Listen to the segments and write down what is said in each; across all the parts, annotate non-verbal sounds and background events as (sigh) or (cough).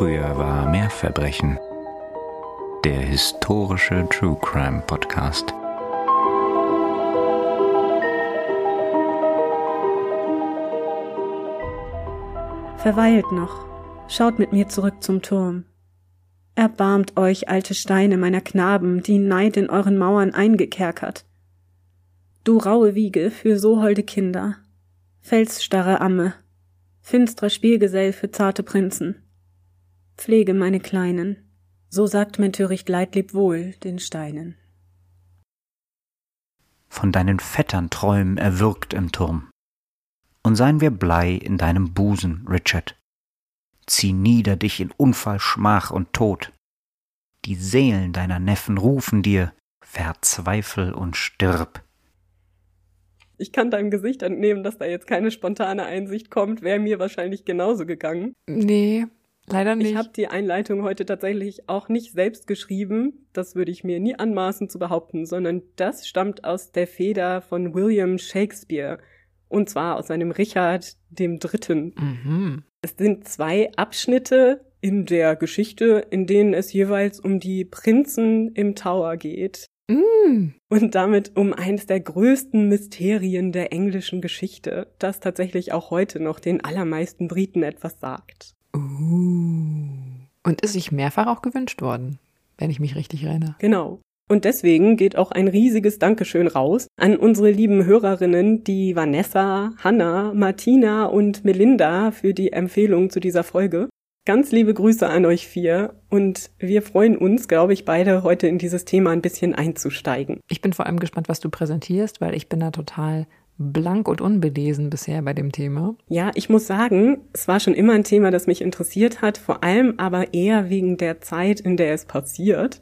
Früher war mehr Verbrechen. Der historische True Crime Podcast. Verweilt noch, schaut mit mir zurück zum Turm. Erbarmt euch, alte Steine meiner Knaben, die Neid in euren Mauern eingekerkert. Du raue Wiege für so holde Kinder, felsstarre Amme, finstrer Spielgesell für zarte Prinzen. Pflege meine Kleinen, so sagt mein töricht Leid leb wohl den Steinen. Von deinen Vettern Träumen erwürgt im Turm. Und seien wir Blei in deinem Busen, Richard. Zieh nieder dich in Unfall, Schmach und Tod. Die Seelen deiner Neffen rufen dir, verzweifel und stirb. Ich kann deinem Gesicht entnehmen, dass da jetzt keine spontane Einsicht kommt, wäre mir wahrscheinlich genauso gegangen. Nee, leider nicht. Ich habe die Einleitung heute tatsächlich auch nicht selbst geschrieben. Das würde ich mir nie anmaßen zu behaupten, sondern das stammt aus der Feder von William Shakespeare. Und zwar aus seinem Richard dem Dritten. Mhm. Es sind zwei Abschnitte in der Geschichte, in denen es jeweils um die Prinzen im Tower geht. Mm. Und damit um eines der größten Mysterien der englischen Geschichte, das tatsächlich auch heute noch den allermeisten Briten etwas sagt. Uh. Und ist sich mehrfach auch gewünscht worden, wenn ich mich richtig erinnere. Genau. Und deswegen geht auch ein riesiges Dankeschön raus an unsere lieben Hörerinnen, die Vanessa, Hannah, Martina und Melinda für die Empfehlung zu dieser Folge. Ganz liebe Grüße an euch vier und wir freuen uns, glaube ich, beide heute in dieses Thema ein bisschen einzusteigen. Ich bin vor allem gespannt, was du präsentierst, weil ich bin da total blank und unbelesen bisher bei dem Thema. Ja, ich muss sagen, es war schon immer ein Thema, das mich interessiert hat, vor allem aber eher wegen der Zeit, in der es passiert.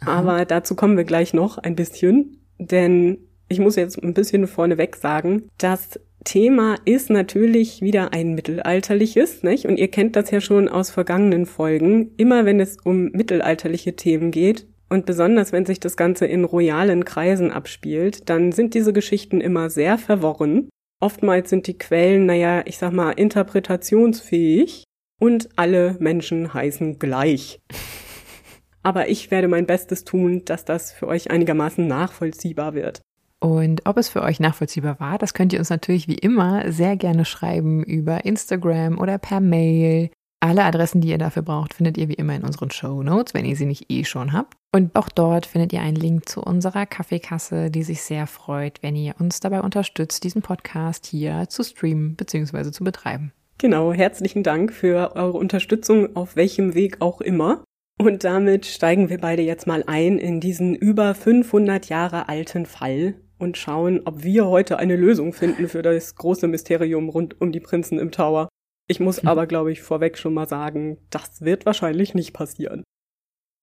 Aha. Aber dazu kommen wir gleich noch ein bisschen, denn ich muss jetzt ein bisschen vorneweg sagen, dass Thema ist natürlich wieder ein mittelalterliches, nicht? Und ihr kennt das ja schon aus vergangenen Folgen. Immer wenn es um mittelalterliche Themen geht und besonders wenn sich das Ganze in royalen Kreisen abspielt, dann sind diese Geschichten immer sehr verworren. Oftmals sind die Quellen, naja, ich sag mal, interpretationsfähig und alle Menschen heißen gleich. (laughs) Aber ich werde mein Bestes tun, dass das für euch einigermaßen nachvollziehbar wird. Und ob es für euch nachvollziehbar war, das könnt ihr uns natürlich wie immer sehr gerne schreiben über Instagram oder per Mail. Alle Adressen, die ihr dafür braucht, findet ihr wie immer in unseren Show Notes, wenn ihr sie nicht eh schon habt. Und auch dort findet ihr einen Link zu unserer Kaffeekasse, die sich sehr freut, wenn ihr uns dabei unterstützt, diesen Podcast hier zu streamen bzw. zu betreiben. Genau, herzlichen Dank für eure Unterstützung auf welchem Weg auch immer. Und damit steigen wir beide jetzt mal ein in diesen über 500 Jahre alten Fall und schauen, ob wir heute eine Lösung finden für das große Mysterium rund um die Prinzen im Tower. Ich muss aber, glaube ich, vorweg schon mal sagen, das wird wahrscheinlich nicht passieren.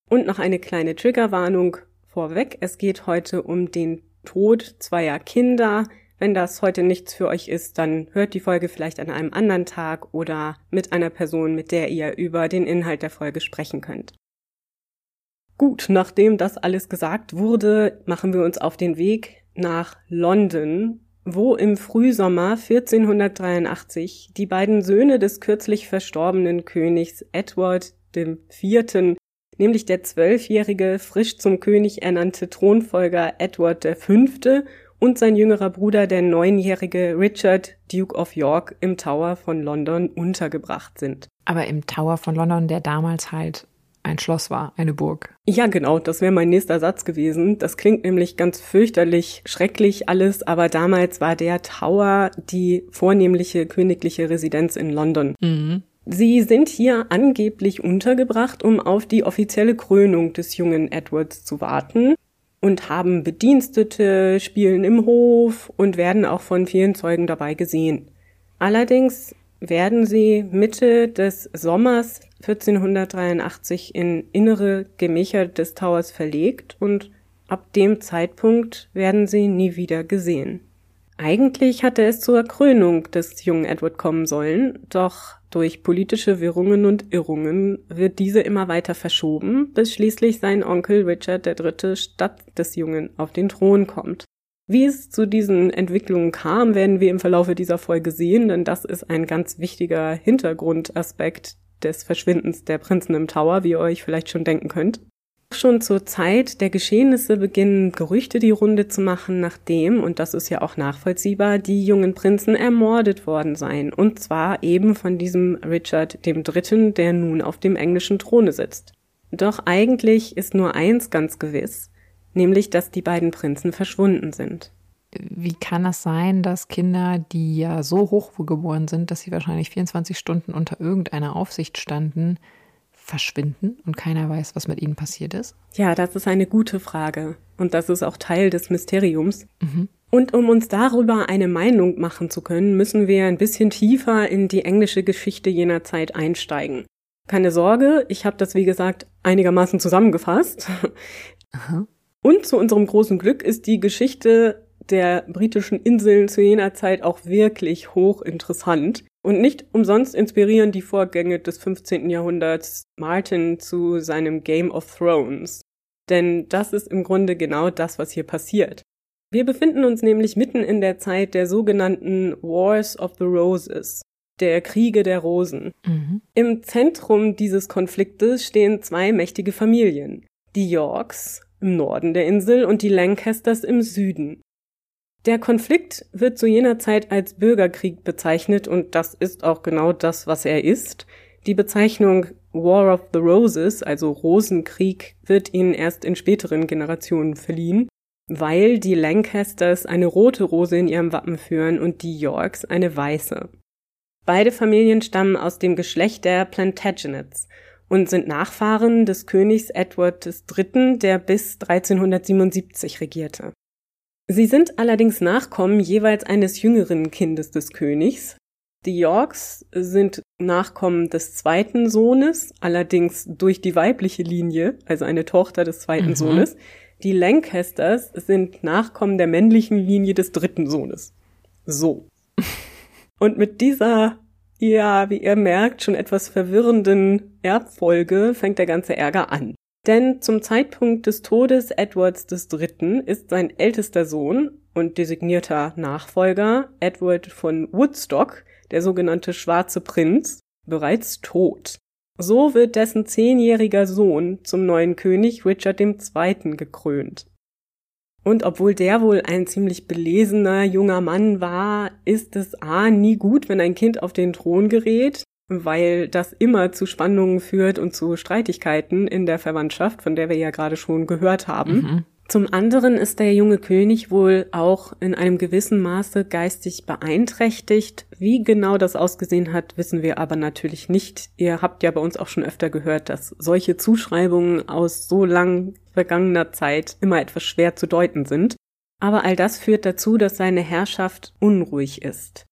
Und noch eine kleine Triggerwarnung vorweg. Es geht heute um den Tod zweier Kinder. Wenn das heute nichts für euch ist, dann hört die Folge vielleicht an einem anderen Tag oder mit einer Person, mit der ihr über den Inhalt der Folge sprechen könnt. Gut, nachdem das alles gesagt wurde, machen wir uns auf den Weg nach London, wo im Frühsommer 1483 die beiden Söhne des kürzlich verstorbenen Königs Edward IV., nämlich der zwölfjährige, frisch zum König ernannte Thronfolger Edward V. und sein jüngerer Bruder, der neunjährige Richard, Duke of York, im Tower von London untergebracht sind. Aber im Tower von London, der damals halt ein Schloss war, eine Burg. Ja, genau, das wäre mein nächster Satz gewesen. Das klingt nämlich ganz fürchterlich, schrecklich alles, aber damals war der Tower die vornehmliche königliche Residenz in London. Mhm. Sie sind hier angeblich untergebracht, um auf die offizielle Krönung des jungen Edwards zu warten und haben Bedienstete, spielen im Hof und werden auch von vielen Zeugen dabei gesehen. Allerdings werden sie Mitte des Sommers 1483 in innere Gemächer des Towers verlegt und ab dem Zeitpunkt werden sie nie wieder gesehen. Eigentlich hatte es zur Krönung des jungen Edward kommen sollen, doch durch politische Wirrungen und Irrungen wird diese immer weiter verschoben, bis schließlich sein Onkel Richard III. statt des Jungen auf den Thron kommt. Wie es zu diesen Entwicklungen kam, werden wir im Verlaufe dieser Folge sehen, denn das ist ein ganz wichtiger Hintergrundaspekt des Verschwindens der Prinzen im Tower, wie ihr euch vielleicht schon denken könnt. Schon zur Zeit der Geschehnisse beginnen Gerüchte die Runde zu machen, nachdem, und das ist ja auch nachvollziehbar, die jungen Prinzen ermordet worden seien. Und zwar eben von diesem Richard dem Dritten, der nun auf dem englischen Throne sitzt. Doch eigentlich ist nur eins ganz gewiss, nämlich dass die beiden Prinzen verschwunden sind. Wie kann das sein, dass Kinder, die ja so hochgeboren sind, dass sie wahrscheinlich 24 Stunden unter irgendeiner Aufsicht standen, verschwinden und keiner weiß, was mit ihnen passiert ist? Ja, das ist eine gute Frage. Und das ist auch Teil des Mysteriums. Mhm. Und um uns darüber eine Meinung machen zu können, müssen wir ein bisschen tiefer in die englische Geschichte jener Zeit einsteigen. Keine Sorge, ich habe das wie gesagt einigermaßen zusammengefasst. Aha. Und zu unserem großen Glück ist die Geschichte der britischen Inseln zu jener Zeit auch wirklich hochinteressant. Und nicht umsonst inspirieren die Vorgänge des 15. Jahrhunderts Martin zu seinem Game of Thrones. Denn das ist im Grunde genau das, was hier passiert. Wir befinden uns nämlich mitten in der Zeit der sogenannten Wars of the Roses, der Kriege der Rosen. Mhm. Im Zentrum dieses Konfliktes stehen zwei mächtige Familien. Die Yorks im Norden der Insel und die Lancasters im Süden. Der Konflikt wird zu jener Zeit als Bürgerkrieg bezeichnet und das ist auch genau das, was er ist. Die Bezeichnung War of the Roses, also Rosenkrieg, wird ihnen erst in späteren Generationen verliehen, weil die Lancasters eine rote Rose in ihrem Wappen führen und die Yorks eine weiße. Beide Familien stammen aus dem Geschlecht der Plantagenets und sind Nachfahren des Königs Edward III., der bis 1377 regierte. Sie sind allerdings Nachkommen jeweils eines jüngeren Kindes des Königs. Die Yorks sind Nachkommen des zweiten Sohnes, allerdings durch die weibliche Linie, also eine Tochter des zweiten mhm. Sohnes. Die Lancasters sind Nachkommen der männlichen Linie des dritten Sohnes. So. (laughs) Und mit dieser, ja, wie ihr merkt, schon etwas verwirrenden Erbfolge fängt der ganze Ärger an. Denn zum Zeitpunkt des Todes Edwards III. ist sein ältester Sohn und designierter Nachfolger Edward von Woodstock, der sogenannte Schwarze Prinz, bereits tot. So wird dessen zehnjähriger Sohn zum neuen König Richard II. gekrönt. Und obwohl der wohl ein ziemlich belesener junger Mann war, ist es a nie gut, wenn ein Kind auf den Thron gerät weil das immer zu Spannungen führt und zu Streitigkeiten in der Verwandtschaft, von der wir ja gerade schon gehört haben. Mhm. Zum anderen ist der junge König wohl auch in einem gewissen Maße geistig beeinträchtigt. Wie genau das ausgesehen hat, wissen wir aber natürlich nicht. Ihr habt ja bei uns auch schon öfter gehört, dass solche Zuschreibungen aus so lang vergangener Zeit immer etwas schwer zu deuten sind. Aber all das führt dazu, dass seine Herrschaft unruhig ist.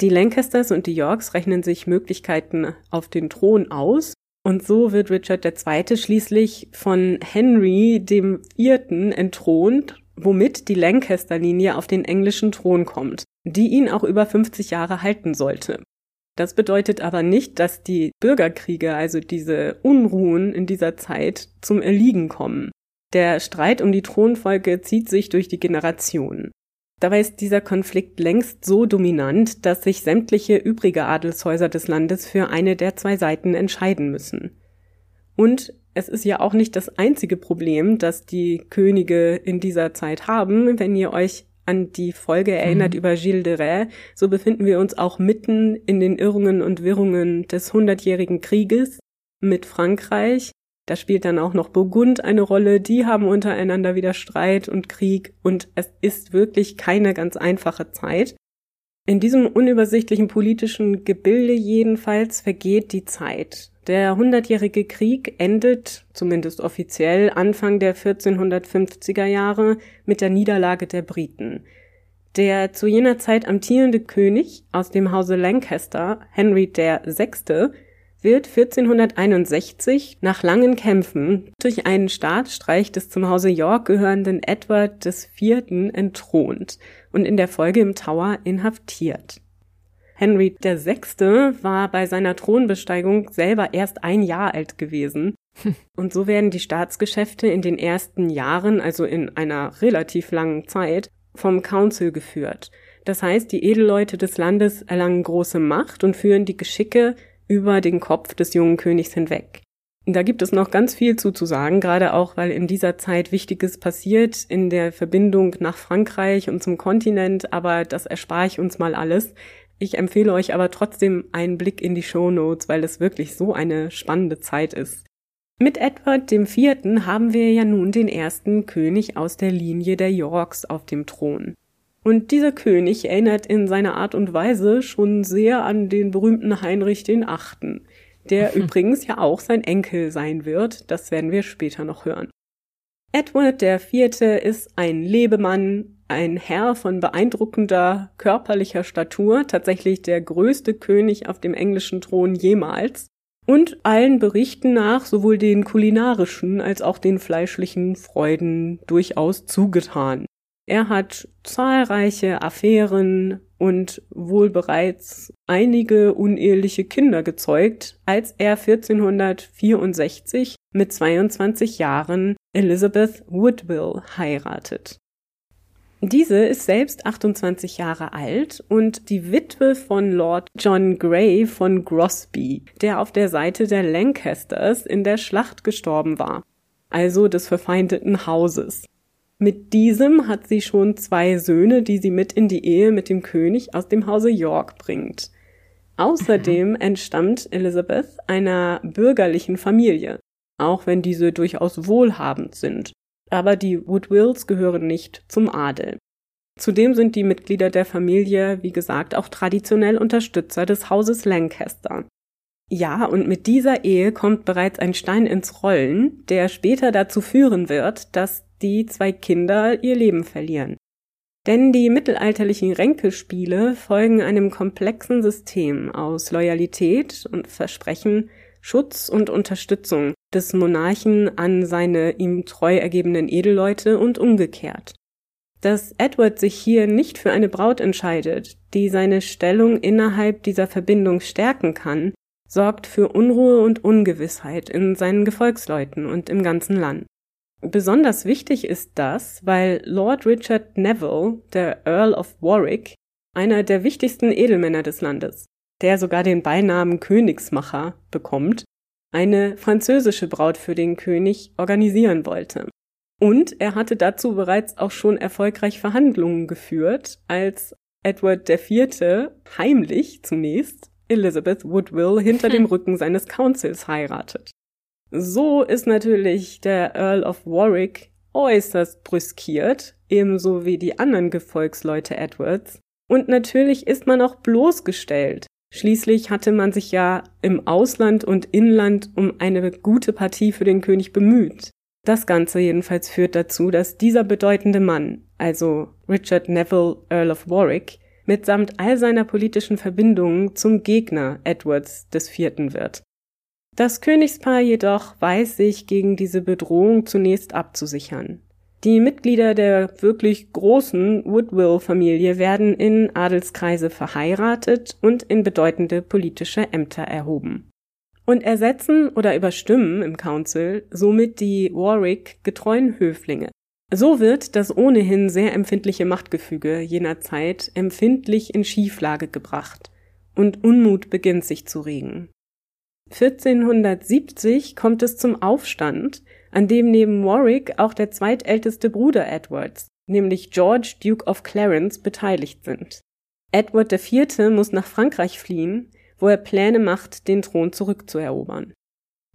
Die Lancasters und die Yorks rechnen sich Möglichkeiten auf den Thron aus und so wird Richard II. schließlich von Henry dem Vierten entthront, womit die Lancaster-Linie auf den englischen Thron kommt, die ihn auch über 50 Jahre halten sollte. Das bedeutet aber nicht, dass die Bürgerkriege, also diese Unruhen in dieser Zeit, zum Erliegen kommen. Der Streit um die Thronfolge zieht sich durch die Generationen. Dabei ist dieser Konflikt längst so dominant, dass sich sämtliche übrige Adelshäuser des Landes für eine der zwei Seiten entscheiden müssen. Und es ist ja auch nicht das einzige Problem, das die Könige in dieser Zeit haben. Wenn ihr euch an die Folge erinnert mhm. über Gilles de Rais, so befinden wir uns auch mitten in den Irrungen und Wirrungen des Hundertjährigen Krieges mit Frankreich, da spielt dann auch noch Burgund eine Rolle. Die haben untereinander wieder Streit und Krieg und es ist wirklich keine ganz einfache Zeit. In diesem unübersichtlichen politischen Gebilde jedenfalls vergeht die Zeit. Der Hundertjährige Krieg endet, zumindest offiziell, Anfang der 1450er Jahre mit der Niederlage der Briten. Der zu jener Zeit amtierende König aus dem Hause Lancaster, Henry VI., wird 1461 nach langen Kämpfen durch einen Staatsstreich des zum Hause York gehörenden Edward IV. entthront und in der Folge im Tower inhaftiert. Henry VI. war bei seiner Thronbesteigung selber erst ein Jahr alt gewesen. (laughs) Und so werden die Staatsgeschäfte in den ersten Jahren, also in einer relativ langen Zeit, vom Council geführt. Das heißt, die Edelleute des Landes erlangen große Macht und führen die Geschicke über den Kopf des jungen Königs hinweg. Da gibt es noch ganz viel zu, zu sagen, gerade auch, weil in dieser Zeit Wichtiges passiert in der Verbindung nach Frankreich und zum Kontinent, aber das erspare ich uns mal alles. Ich empfehle euch aber trotzdem einen Blick in die Show Notes, weil es wirklich so eine spannende Zeit ist. Mit Edward dem Vierten haben wir ja nun den ersten König aus der Linie der Yorks auf dem Thron. Und dieser König erinnert in seiner Art und Weise schon sehr an den berühmten Heinrich den Achten, der (laughs) übrigens ja auch sein Enkel sein wird, das werden wir später noch hören. Edward der Vierte ist ein Lebemann, ein Herr von beeindruckender körperlicher Statur, tatsächlich der größte König auf dem englischen Thron jemals und allen Berichten nach sowohl den kulinarischen als auch den fleischlichen Freuden durchaus zugetan. Er hat zahlreiche Affären und wohl bereits einige uneheliche Kinder gezeugt, als er 1464 mit 22 Jahren Elizabeth Woodville heiratet. Diese ist selbst 28 Jahre alt und die Witwe von Lord John Grey von Grosby, der auf der Seite der Lancasters in der Schlacht gestorben war, also des verfeindeten Hauses. Mit diesem hat sie schon zwei Söhne, die sie mit in die Ehe mit dem König aus dem Hause York bringt. Außerdem (laughs) entstammt Elizabeth einer bürgerlichen Familie, auch wenn diese durchaus wohlhabend sind aber die Woodwills gehören nicht zum Adel. Zudem sind die Mitglieder der Familie, wie gesagt, auch traditionell Unterstützer des Hauses Lancaster. Ja, und mit dieser Ehe kommt bereits ein Stein ins Rollen, der später dazu führen wird, dass die zwei Kinder ihr Leben verlieren. Denn die mittelalterlichen Ränkespiele folgen einem komplexen System aus Loyalität und Versprechen, Schutz und Unterstützung des Monarchen an seine ihm treu ergebenen Edelleute und umgekehrt. Dass Edward sich hier nicht für eine Braut entscheidet, die seine Stellung innerhalb dieser Verbindung stärken kann, sorgt für Unruhe und Ungewissheit in seinen Gefolgsleuten und im ganzen Land. Besonders wichtig ist das, weil Lord Richard Neville, der Earl of Warwick, einer der wichtigsten Edelmänner des Landes, der sogar den Beinamen Königsmacher bekommt, eine französische Braut für den König organisieren wollte. Und er hatte dazu bereits auch schon erfolgreich Verhandlungen geführt, als Edward IV. heimlich zunächst Elizabeth Woodville hinter dem Rücken seines Councils heiratet. So ist natürlich der Earl of Warwick äußerst brüskiert, ebenso wie die anderen Gefolgsleute Edwards. Und natürlich ist man auch bloßgestellt, Schließlich hatte man sich ja im Ausland und Inland um eine gute Partie für den König bemüht. Das Ganze jedenfalls führt dazu, dass dieser bedeutende Mann, also Richard Neville, Earl of Warwick, mitsamt all seiner politischen Verbindungen zum Gegner Edwards des Vierten wird. Das Königspaar jedoch weiß sich gegen diese Bedrohung zunächst abzusichern. Die Mitglieder der wirklich großen Woodville-Familie werden in Adelskreise verheiratet und in bedeutende politische Ämter erhoben. Und ersetzen oder überstimmen im Council somit die Warwick getreuen Höflinge. So wird das ohnehin sehr empfindliche Machtgefüge jener Zeit empfindlich in Schieflage gebracht und Unmut beginnt sich zu regen. 1470 kommt es zum Aufstand, an dem neben Warwick auch der zweitälteste Bruder Edwards, nämlich George Duke of Clarence, beteiligt sind. Edward IV. muss nach Frankreich fliehen, wo er Pläne macht, den Thron zurückzuerobern.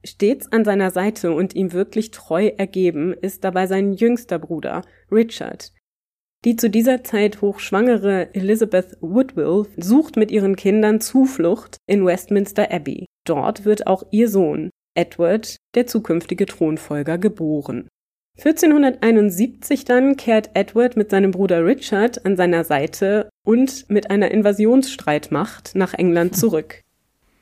Stets an seiner Seite und ihm wirklich treu ergeben ist dabei sein jüngster Bruder, Richard. Die zu dieser Zeit hochschwangere Elizabeth Woodville sucht mit ihren Kindern Zuflucht in Westminster Abbey. Dort wird auch ihr Sohn, Edward, der zukünftige Thronfolger, geboren. 1471 dann kehrt Edward mit seinem Bruder Richard an seiner Seite und mit einer Invasionsstreitmacht nach England (laughs) zurück.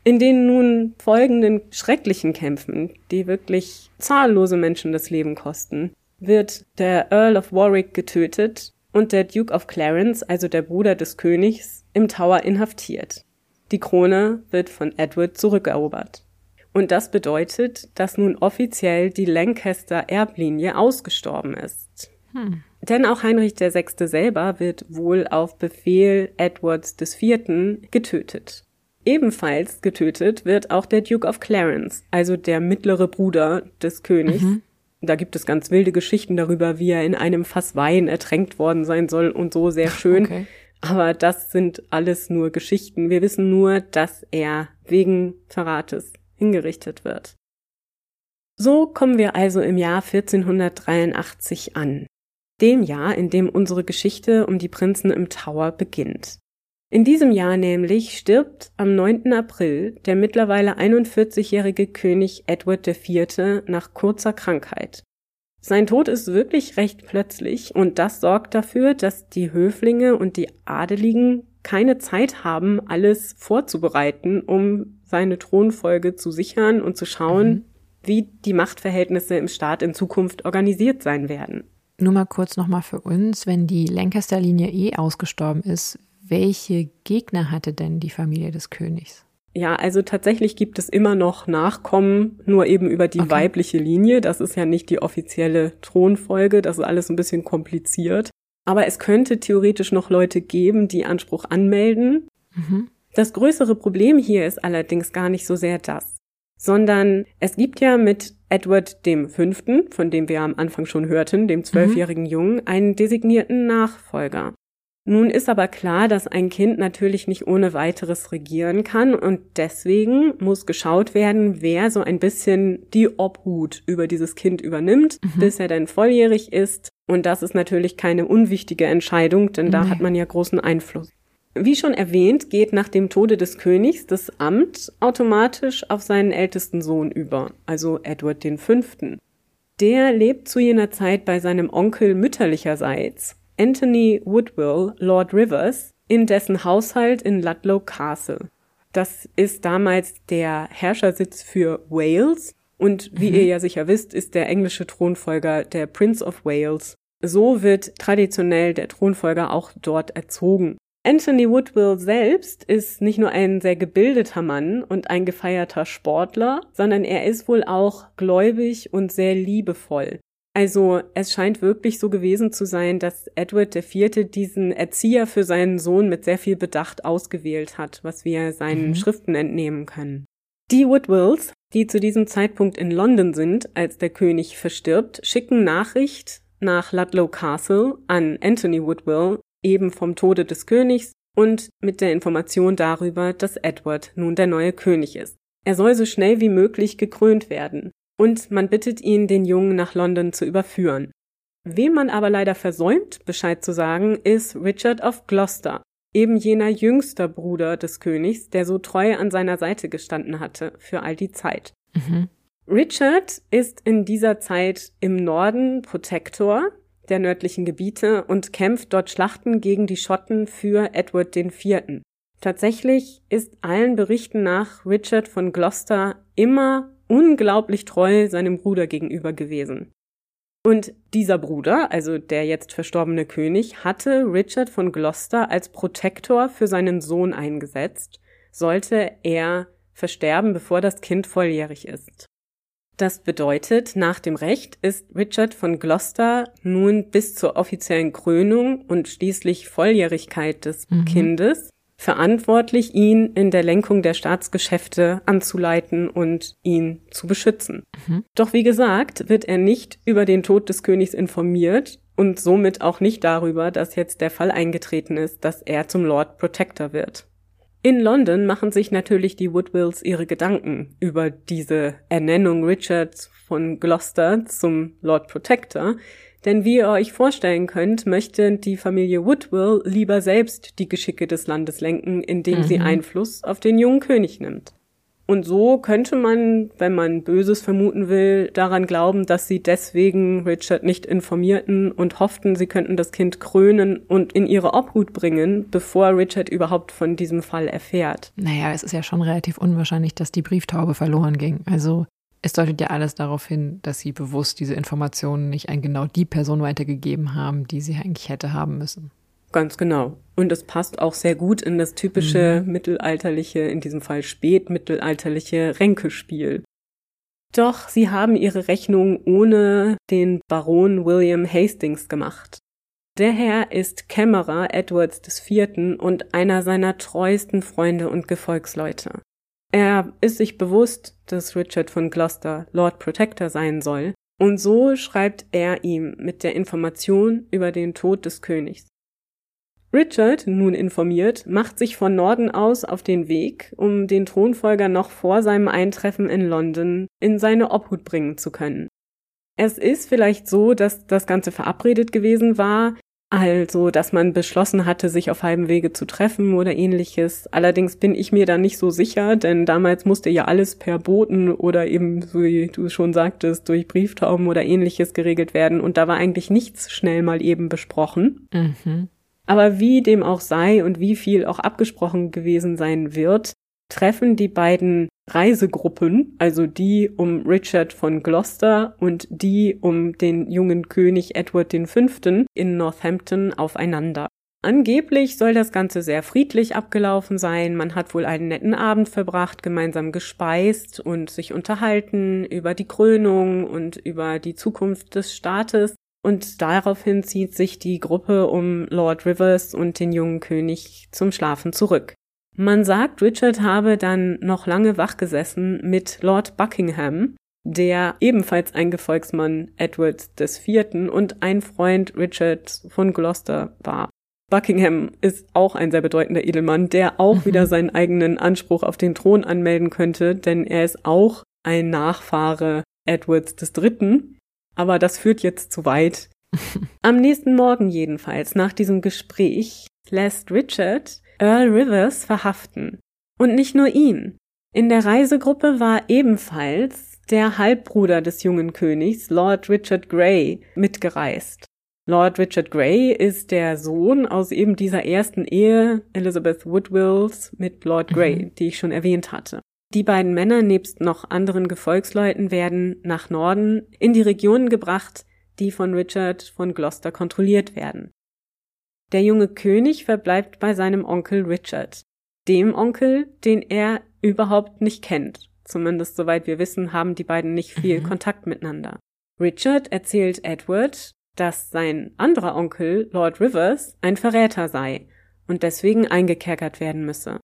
In den nun folgenden schrecklichen Kämpfen, die wirklich zahllose Menschen das Leben kosten, wird der Earl of Warwick getötet und der Duke of Clarence, also der Bruder des Königs, im Tower inhaftiert. Die Krone wird von Edward zurückerobert. Und das bedeutet, dass nun offiziell die Lancaster-Erblinie ausgestorben ist. Hm. Denn auch Heinrich VI. selber wird wohl auf Befehl Edwards IV. getötet. Ebenfalls getötet wird auch der Duke of Clarence, also der mittlere Bruder des Königs. Mhm. Da gibt es ganz wilde Geschichten darüber, wie er in einem Fass Wein ertränkt worden sein soll und so sehr (laughs) schön. Okay. Aber das sind alles nur Geschichten. Wir wissen nur, dass er wegen Verrates hingerichtet wird. So kommen wir also im Jahr 1483 an. Dem Jahr, in dem unsere Geschichte um die Prinzen im Tower beginnt. In diesem Jahr nämlich stirbt am 9. April der mittlerweile 41-jährige König Edward IV. nach kurzer Krankheit. Sein Tod ist wirklich recht plötzlich und das sorgt dafür, dass die Höflinge und die Adeligen keine Zeit haben, alles vorzubereiten, um seine Thronfolge zu sichern und zu schauen, mhm. wie die Machtverhältnisse im Staat in Zukunft organisiert sein werden. Nur mal kurz nochmal für uns, wenn die Lancaster-Linie eh ausgestorben ist, welche Gegner hatte denn die Familie des Königs? Ja, also tatsächlich gibt es immer noch Nachkommen, nur eben über die okay. weibliche Linie. Das ist ja nicht die offizielle Thronfolge, das ist alles ein bisschen kompliziert. Aber es könnte theoretisch noch Leute geben, die Anspruch anmelden. Mhm. Das größere Problem hier ist allerdings gar nicht so sehr das, sondern es gibt ja mit Edward dem Fünften, von dem wir am Anfang schon hörten, dem zwölfjährigen mhm. Jungen, einen designierten Nachfolger. Nun ist aber klar, dass ein Kind natürlich nicht ohne weiteres regieren kann und deswegen muss geschaut werden, wer so ein bisschen die Obhut über dieses Kind übernimmt, mhm. bis er dann volljährig ist. Und das ist natürlich keine unwichtige Entscheidung, denn da nee. hat man ja großen Einfluss. Wie schon erwähnt, geht nach dem Tode des Königs das Amt automatisch auf seinen ältesten Sohn über, also Edward V. Der lebt zu jener Zeit bei seinem Onkel mütterlicherseits Anthony Woodville, Lord Rivers, in dessen Haushalt in Ludlow Castle. Das ist damals der Herrschersitz für Wales und wie mhm. ihr ja sicher wisst, ist der englische Thronfolger der Prince of Wales. So wird traditionell der Thronfolger auch dort erzogen. Anthony Woodville selbst ist nicht nur ein sehr gebildeter Mann und ein gefeierter Sportler, sondern er ist wohl auch gläubig und sehr liebevoll. Also es scheint wirklich so gewesen zu sein, dass Edward IV. diesen Erzieher für seinen Sohn mit sehr viel Bedacht ausgewählt hat, was wir seinen mhm. Schriften entnehmen können. Die Woodwills, die zu diesem Zeitpunkt in London sind, als der König verstirbt, schicken Nachricht nach Ludlow Castle an Anthony Woodwill, eben vom Tode des Königs und mit der Information darüber, dass Edward nun der neue König ist. Er soll so schnell wie möglich gekrönt werden und man bittet ihn, den Jungen nach London zu überführen. Wem man aber leider versäumt, Bescheid zu sagen, ist Richard of Gloucester, eben jener jüngster Bruder des Königs, der so treu an seiner Seite gestanden hatte für all die Zeit. Mhm. Richard ist in dieser Zeit im Norden Protektor der nördlichen Gebiete und kämpft dort Schlachten gegen die Schotten für Edward IV. Tatsächlich ist allen Berichten nach Richard von Gloucester immer unglaublich treu seinem Bruder gegenüber gewesen. Und dieser Bruder, also der jetzt verstorbene König, hatte Richard von Gloucester als Protektor für seinen Sohn eingesetzt, sollte er versterben, bevor das Kind volljährig ist. Das bedeutet, nach dem Recht ist Richard von Gloucester nun bis zur offiziellen Krönung und schließlich Volljährigkeit des mhm. Kindes verantwortlich, ihn in der Lenkung der Staatsgeschäfte anzuleiten und ihn zu beschützen. Mhm. Doch wie gesagt, wird er nicht über den Tod des Königs informiert und somit auch nicht darüber, dass jetzt der Fall eingetreten ist, dass er zum Lord Protector wird. In London machen sich natürlich die Woodwills ihre Gedanken über diese Ernennung Richards von Gloucester zum Lord Protector, denn wie ihr euch vorstellen könnt, möchte die Familie Woodville lieber selbst die Geschicke des Landes lenken, indem mhm. sie Einfluss auf den jungen König nimmt. Und so könnte man, wenn man Böses vermuten will, daran glauben, dass sie deswegen Richard nicht informierten und hofften, sie könnten das Kind krönen und in ihre Obhut bringen, bevor Richard überhaupt von diesem Fall erfährt. Naja, es ist ja schon relativ unwahrscheinlich, dass die Brieftaube verloren ging. Also es deutet ja alles darauf hin, dass sie bewusst diese Informationen nicht an genau die Person weitergegeben haben, die sie eigentlich hätte haben müssen. Ganz genau. Und es passt auch sehr gut in das typische mhm. mittelalterliche, in diesem Fall spätmittelalterliche Ränkespiel. Doch sie haben ihre Rechnung ohne den Baron William Hastings gemacht. Der Herr ist Kämmerer Edwards IV. und einer seiner treuesten Freunde und Gefolgsleute. Er ist sich bewusst, dass Richard von Gloucester Lord Protector sein soll, und so schreibt er ihm mit der Information über den Tod des Königs. Richard, nun informiert, macht sich von Norden aus auf den Weg, um den Thronfolger noch vor seinem Eintreffen in London in seine Obhut bringen zu können. Es ist vielleicht so, dass das Ganze verabredet gewesen war, also dass man beschlossen hatte, sich auf halbem Wege zu treffen oder ähnliches. Allerdings bin ich mir da nicht so sicher, denn damals musste ja alles per Boten oder eben, wie du schon sagtest, durch Brieftauben oder ähnliches geregelt werden und da war eigentlich nichts schnell mal eben besprochen. Mhm. Aber wie dem auch sei und wie viel auch abgesprochen gewesen sein wird, treffen die beiden Reisegruppen, also die um Richard von Gloucester und die um den jungen König Edward V. in Northampton aufeinander. Angeblich soll das Ganze sehr friedlich abgelaufen sein. Man hat wohl einen netten Abend verbracht, gemeinsam gespeist und sich unterhalten über die Krönung und über die Zukunft des Staates. Und daraufhin zieht sich die Gruppe um Lord Rivers und den jungen König zum Schlafen zurück. Man sagt, Richard habe dann noch lange wachgesessen mit Lord Buckingham, der ebenfalls ein Gefolgsmann Edwards IV. und ein Freund Richards von Gloucester war. Buckingham ist auch ein sehr bedeutender Edelmann, der auch mhm. wieder seinen eigenen Anspruch auf den Thron anmelden könnte, denn er ist auch ein Nachfahre Edwards III. Aber das führt jetzt zu weit. (laughs) Am nächsten Morgen jedenfalls, nach diesem Gespräch, lässt Richard Earl Rivers verhaften. Und nicht nur ihn. In der Reisegruppe war ebenfalls der Halbbruder des jungen Königs, Lord Richard Grey, mitgereist. Lord Richard Grey ist der Sohn aus eben dieser ersten Ehe Elizabeth Woodwills mit Lord Grey, mhm. die ich schon erwähnt hatte. Die beiden Männer nebst noch anderen Gefolgsleuten werden nach Norden in die Regionen gebracht, die von Richard von Gloucester kontrolliert werden. Der junge König verbleibt bei seinem Onkel Richard, dem Onkel, den er überhaupt nicht kennt. Zumindest soweit wir wissen, haben die beiden nicht viel mhm. Kontakt miteinander. Richard erzählt Edward, dass sein anderer Onkel, Lord Rivers, ein Verräter sei und deswegen eingekerkert werden müsse.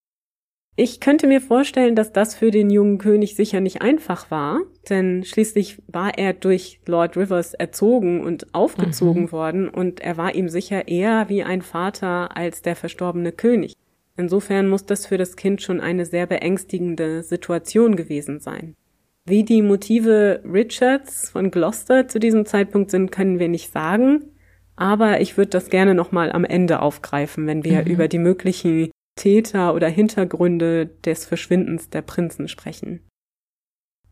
Ich könnte mir vorstellen, dass das für den jungen König sicher nicht einfach war, denn schließlich war er durch Lord Rivers erzogen und aufgezogen mhm. worden und er war ihm sicher eher wie ein Vater als der verstorbene König. Insofern muss das für das Kind schon eine sehr beängstigende Situation gewesen sein. Wie die Motive Richards von Gloucester zu diesem Zeitpunkt sind, können wir nicht sagen, aber ich würde das gerne nochmal am Ende aufgreifen, wenn wir mhm. über die möglichen Täter oder Hintergründe des Verschwindens der Prinzen sprechen.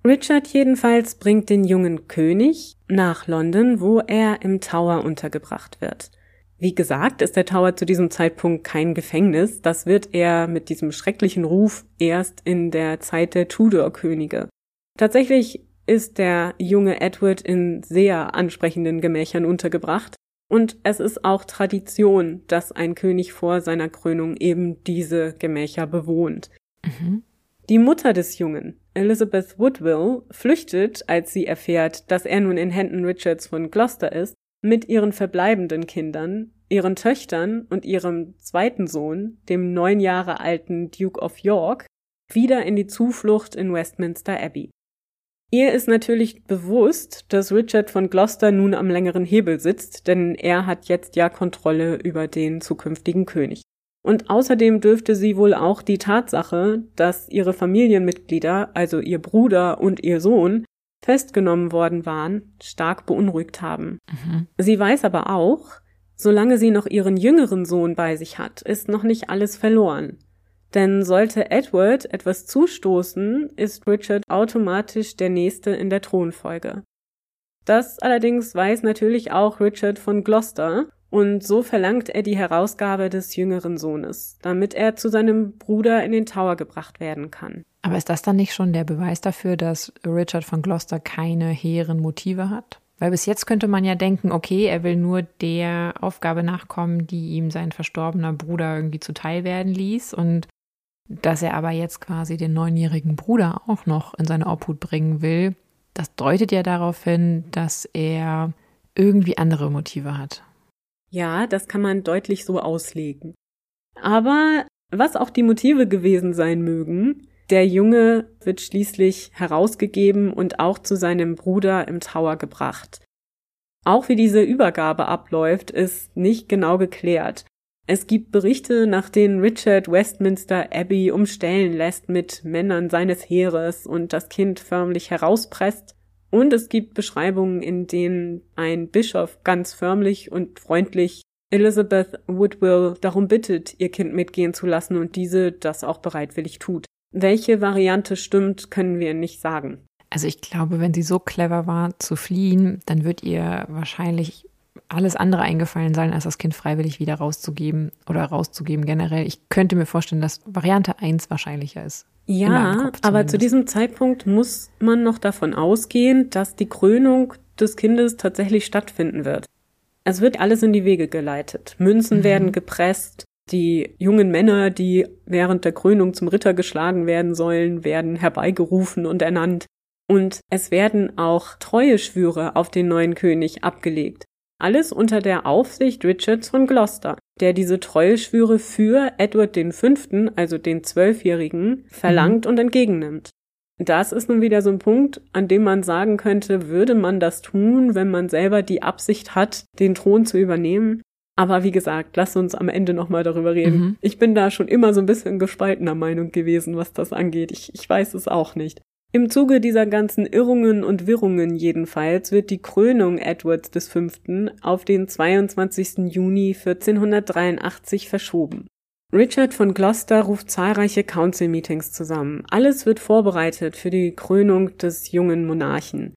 Richard jedenfalls bringt den jungen König nach London, wo er im Tower untergebracht wird. Wie gesagt, ist der Tower zu diesem Zeitpunkt kein Gefängnis, das wird er mit diesem schrecklichen Ruf erst in der Zeit der Tudor-Könige. Tatsächlich ist der junge Edward in sehr ansprechenden Gemächern untergebracht, und es ist auch Tradition, dass ein König vor seiner Krönung eben diese Gemächer bewohnt. Mhm. Die Mutter des Jungen, Elizabeth Woodville, flüchtet, als sie erfährt, dass er nun in Händen Richards von Gloucester ist, mit ihren verbleibenden Kindern, ihren Töchtern und ihrem zweiten Sohn, dem neun Jahre alten Duke of York, wieder in die Zuflucht in Westminster Abbey. Ihr ist natürlich bewusst, dass Richard von Gloucester nun am längeren Hebel sitzt, denn er hat jetzt ja Kontrolle über den zukünftigen König. Und außerdem dürfte sie wohl auch die Tatsache, dass ihre Familienmitglieder, also ihr Bruder und ihr Sohn, festgenommen worden waren, stark beunruhigt haben. Mhm. Sie weiß aber auch, solange sie noch ihren jüngeren Sohn bei sich hat, ist noch nicht alles verloren. Denn sollte Edward etwas zustoßen, ist Richard automatisch der Nächste in der Thronfolge. Das allerdings weiß natürlich auch Richard von Gloucester, und so verlangt er die Herausgabe des jüngeren Sohnes, damit er zu seinem Bruder in den Tower gebracht werden kann. Aber ist das dann nicht schon der Beweis dafür, dass Richard von Gloucester keine hehren Motive hat? Weil bis jetzt könnte man ja denken, okay, er will nur der Aufgabe nachkommen, die ihm sein verstorbener Bruder irgendwie zuteil werden ließ und dass er aber jetzt quasi den neunjährigen Bruder auch noch in seine Obhut bringen will, das deutet ja darauf hin, dass er irgendwie andere Motive hat. Ja, das kann man deutlich so auslegen. Aber was auch die Motive gewesen sein mögen, der Junge wird schließlich herausgegeben und auch zu seinem Bruder im Tower gebracht. Auch wie diese Übergabe abläuft, ist nicht genau geklärt. Es gibt Berichte, nach denen Richard Westminster Abbey umstellen lässt mit Männern seines Heeres und das Kind förmlich herauspresst. Und es gibt Beschreibungen, in denen ein Bischof ganz förmlich und freundlich Elizabeth Woodwill darum bittet, ihr Kind mitgehen zu lassen und diese das auch bereitwillig tut. Welche Variante stimmt, können wir nicht sagen. Also ich glaube, wenn sie so clever war zu fliehen, dann wird ihr wahrscheinlich alles andere eingefallen sein, als das Kind freiwillig wieder rauszugeben oder rauszugeben generell. Ich könnte mir vorstellen, dass Variante 1 wahrscheinlicher ist. Ja, aber zu diesem Zeitpunkt muss man noch davon ausgehen, dass die Krönung des Kindes tatsächlich stattfinden wird. Es wird alles in die Wege geleitet. Münzen mhm. werden gepresst, die jungen Männer, die während der Krönung zum Ritter geschlagen werden sollen, werden herbeigerufen und ernannt. Und es werden auch Treueschwüre auf den neuen König abgelegt. Alles unter der Aufsicht Richards von Gloucester, der diese Treueschwüre für Edward V., also den Zwölfjährigen, verlangt mhm. und entgegennimmt. Das ist nun wieder so ein Punkt, an dem man sagen könnte, würde man das tun, wenn man selber die Absicht hat, den Thron zu übernehmen. Aber wie gesagt, lass uns am Ende nochmal darüber reden. Mhm. Ich bin da schon immer so ein bisschen gespaltener Meinung gewesen, was das angeht. Ich, ich weiß es auch nicht. Im Zuge dieser ganzen Irrungen und Wirrungen jedenfalls wird die Krönung Edwards V. auf den 22. Juni 1483 verschoben. Richard von Gloucester ruft zahlreiche Council-Meetings zusammen. Alles wird vorbereitet für die Krönung des jungen Monarchen.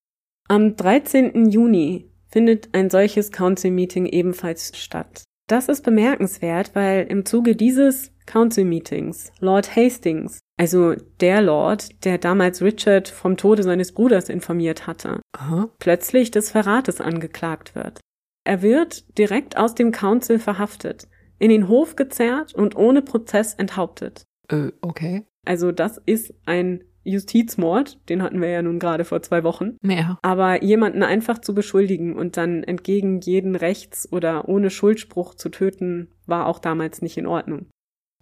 Am 13. Juni findet ein solches Council-Meeting ebenfalls statt. Das ist bemerkenswert, weil im Zuge dieses Council Meetings Lord Hastings, also der Lord, der damals Richard vom Tode seines Bruders informiert hatte, Aha. plötzlich des Verrates angeklagt wird. Er wird direkt aus dem Council verhaftet, in den Hof gezerrt und ohne Prozess enthauptet. Äh, okay. Also das ist ein Justizmord, den hatten wir ja nun gerade vor zwei Wochen. Ja. Aber jemanden einfach zu beschuldigen und dann entgegen jeden Rechts oder ohne Schuldspruch zu töten, war auch damals nicht in Ordnung.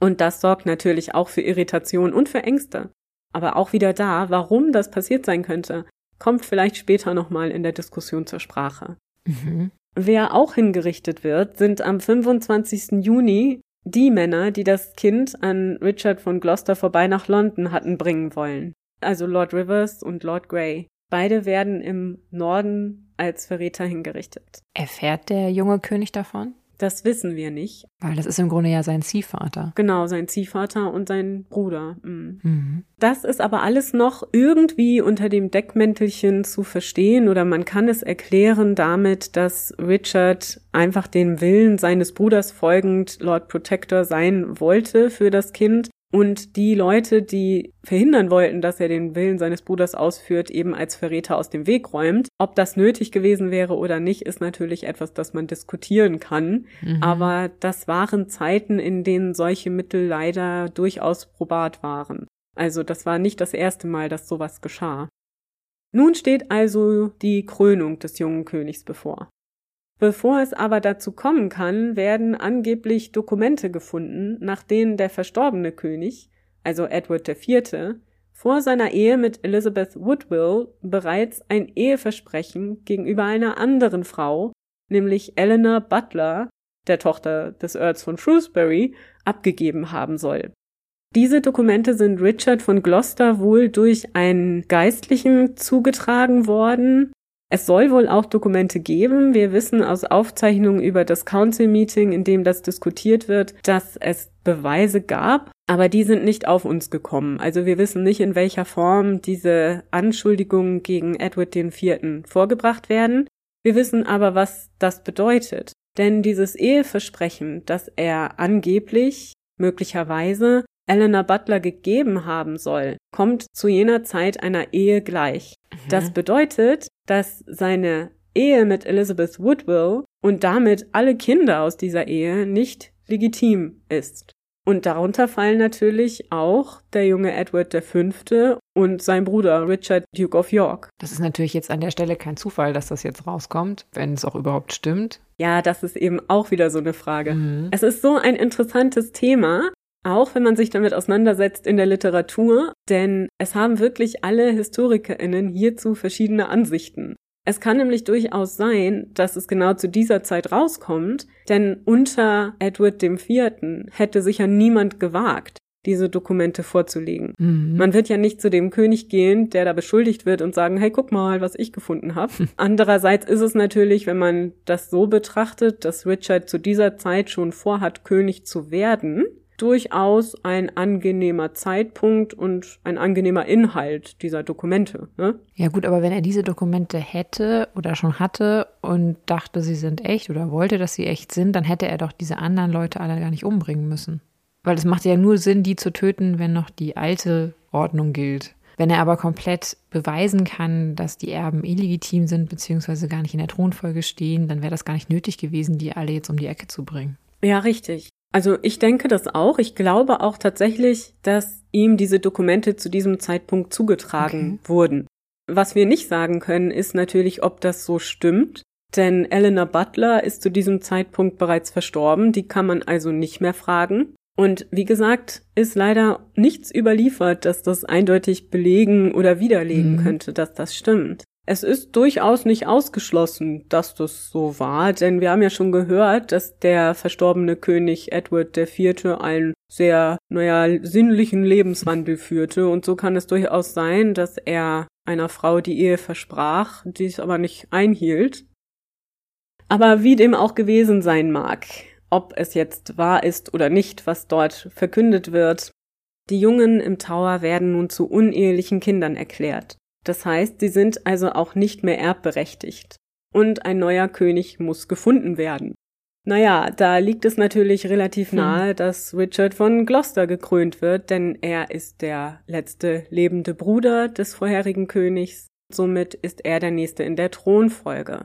Und das sorgt natürlich auch für Irritation und für Ängste. Aber auch wieder da, warum das passiert sein könnte, kommt vielleicht später nochmal in der Diskussion zur Sprache. Mhm. Wer auch hingerichtet wird, sind am 25. Juni die Männer, die das Kind an Richard von Gloucester vorbei nach London hatten bringen wollen. Also Lord Rivers und Lord Grey. Beide werden im Norden als Verräter hingerichtet. Erfährt der junge König davon? Das wissen wir nicht. Weil das ist im Grunde ja sein Ziehvater. Genau, sein Ziehvater und sein Bruder. Mhm. Mhm. Das ist aber alles noch irgendwie unter dem Deckmäntelchen zu verstehen oder man kann es erklären damit, dass Richard einfach dem Willen seines Bruders folgend Lord Protector sein wollte für das Kind und die Leute, die verhindern wollten, dass er den Willen seines Bruders ausführt, eben als Verräter aus dem Weg räumt. Ob das nötig gewesen wäre oder nicht, ist natürlich etwas, das man diskutieren kann. Mhm. Aber das waren Zeiten, in denen solche Mittel leider durchaus probat waren. Also das war nicht das erste Mal, dass sowas geschah. Nun steht also die Krönung des jungen Königs bevor. Bevor es aber dazu kommen kann, werden angeblich Dokumente gefunden, nach denen der verstorbene König, also Edward IV., vor seiner Ehe mit Elizabeth Woodville bereits ein Eheversprechen gegenüber einer anderen Frau, nämlich Eleanor Butler, der Tochter des Earls von Shrewsbury, abgegeben haben soll. Diese Dokumente sind Richard von Gloucester wohl durch einen Geistlichen zugetragen worden, es soll wohl auch Dokumente geben. Wir wissen aus Aufzeichnungen über das Council Meeting, in dem das diskutiert wird, dass es Beweise gab, aber die sind nicht auf uns gekommen. Also wir wissen nicht, in welcher Form diese Anschuldigungen gegen Edward IV. vorgebracht werden. Wir wissen aber, was das bedeutet. Denn dieses Eheversprechen, das er angeblich, möglicherweise Eleanor Butler gegeben haben soll, kommt zu jener Zeit einer Ehe gleich. Mhm. Das bedeutet, dass seine Ehe mit Elizabeth Woodville und damit alle Kinder aus dieser Ehe nicht legitim ist. Und darunter fallen natürlich auch der junge Edward V. und sein Bruder Richard Duke of York. Das ist natürlich jetzt an der Stelle kein Zufall, dass das jetzt rauskommt, wenn es auch überhaupt stimmt. Ja, das ist eben auch wieder so eine Frage. Mhm. Es ist so ein interessantes Thema, auch wenn man sich damit auseinandersetzt in der Literatur, denn es haben wirklich alle Historikerinnen hierzu verschiedene Ansichten. Es kann nämlich durchaus sein, dass es genau zu dieser Zeit rauskommt, denn unter Edward IV. hätte sicher niemand gewagt, diese Dokumente vorzulegen. Mhm. Man wird ja nicht zu dem König gehen, der da beschuldigt wird und sagen, hey, guck mal, was ich gefunden habe. Andererseits ist es natürlich, wenn man das so betrachtet, dass Richard zu dieser Zeit schon vorhat, König zu werden, durchaus ein angenehmer Zeitpunkt und ein angenehmer Inhalt dieser Dokumente. Ne? Ja gut, aber wenn er diese Dokumente hätte oder schon hatte und dachte, sie sind echt oder wollte, dass sie echt sind, dann hätte er doch diese anderen Leute alle gar nicht umbringen müssen. Weil es macht ja nur Sinn, die zu töten, wenn noch die alte Ordnung gilt. Wenn er aber komplett beweisen kann, dass die Erben illegitim sind, beziehungsweise gar nicht in der Thronfolge stehen, dann wäre das gar nicht nötig gewesen, die alle jetzt um die Ecke zu bringen. Ja, richtig. Also ich denke das auch. Ich glaube auch tatsächlich, dass ihm diese Dokumente zu diesem Zeitpunkt zugetragen okay. wurden. Was wir nicht sagen können, ist natürlich, ob das so stimmt. Denn Eleanor Butler ist zu diesem Zeitpunkt bereits verstorben, die kann man also nicht mehr fragen. Und wie gesagt, ist leider nichts überliefert, dass das eindeutig belegen oder widerlegen mhm. könnte, dass das stimmt. Es ist durchaus nicht ausgeschlossen, dass das so war, denn wir haben ja schon gehört, dass der verstorbene König Edward IV. einen sehr, naja, sinnlichen Lebenswandel führte und so kann es durchaus sein, dass er einer Frau die Ehe versprach, dies aber nicht einhielt. Aber wie dem auch gewesen sein mag, ob es jetzt wahr ist oder nicht, was dort verkündet wird, die Jungen im Tower werden nun zu unehelichen Kindern erklärt. Das heißt, sie sind also auch nicht mehr erbberechtigt. Und ein neuer König muss gefunden werden. Naja, da liegt es natürlich relativ hm. nahe, dass Richard von Gloucester gekrönt wird, denn er ist der letzte lebende Bruder des vorherigen Königs. Somit ist er der nächste in der Thronfolge.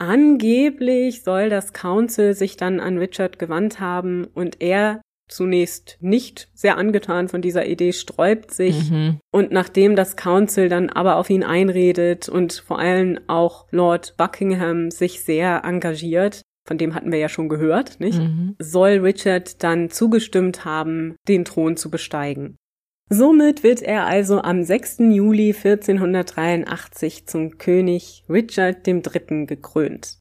Angeblich soll das Council sich dann an Richard gewandt haben und er zunächst nicht sehr angetan von dieser Idee, sträubt sich. Mhm. Und nachdem das Council dann aber auf ihn einredet und vor allem auch Lord Buckingham sich sehr engagiert, von dem hatten wir ja schon gehört, nicht? Mhm. Soll Richard dann zugestimmt haben, den Thron zu besteigen. Somit wird er also am 6. Juli 1483 zum König Richard III. gekrönt.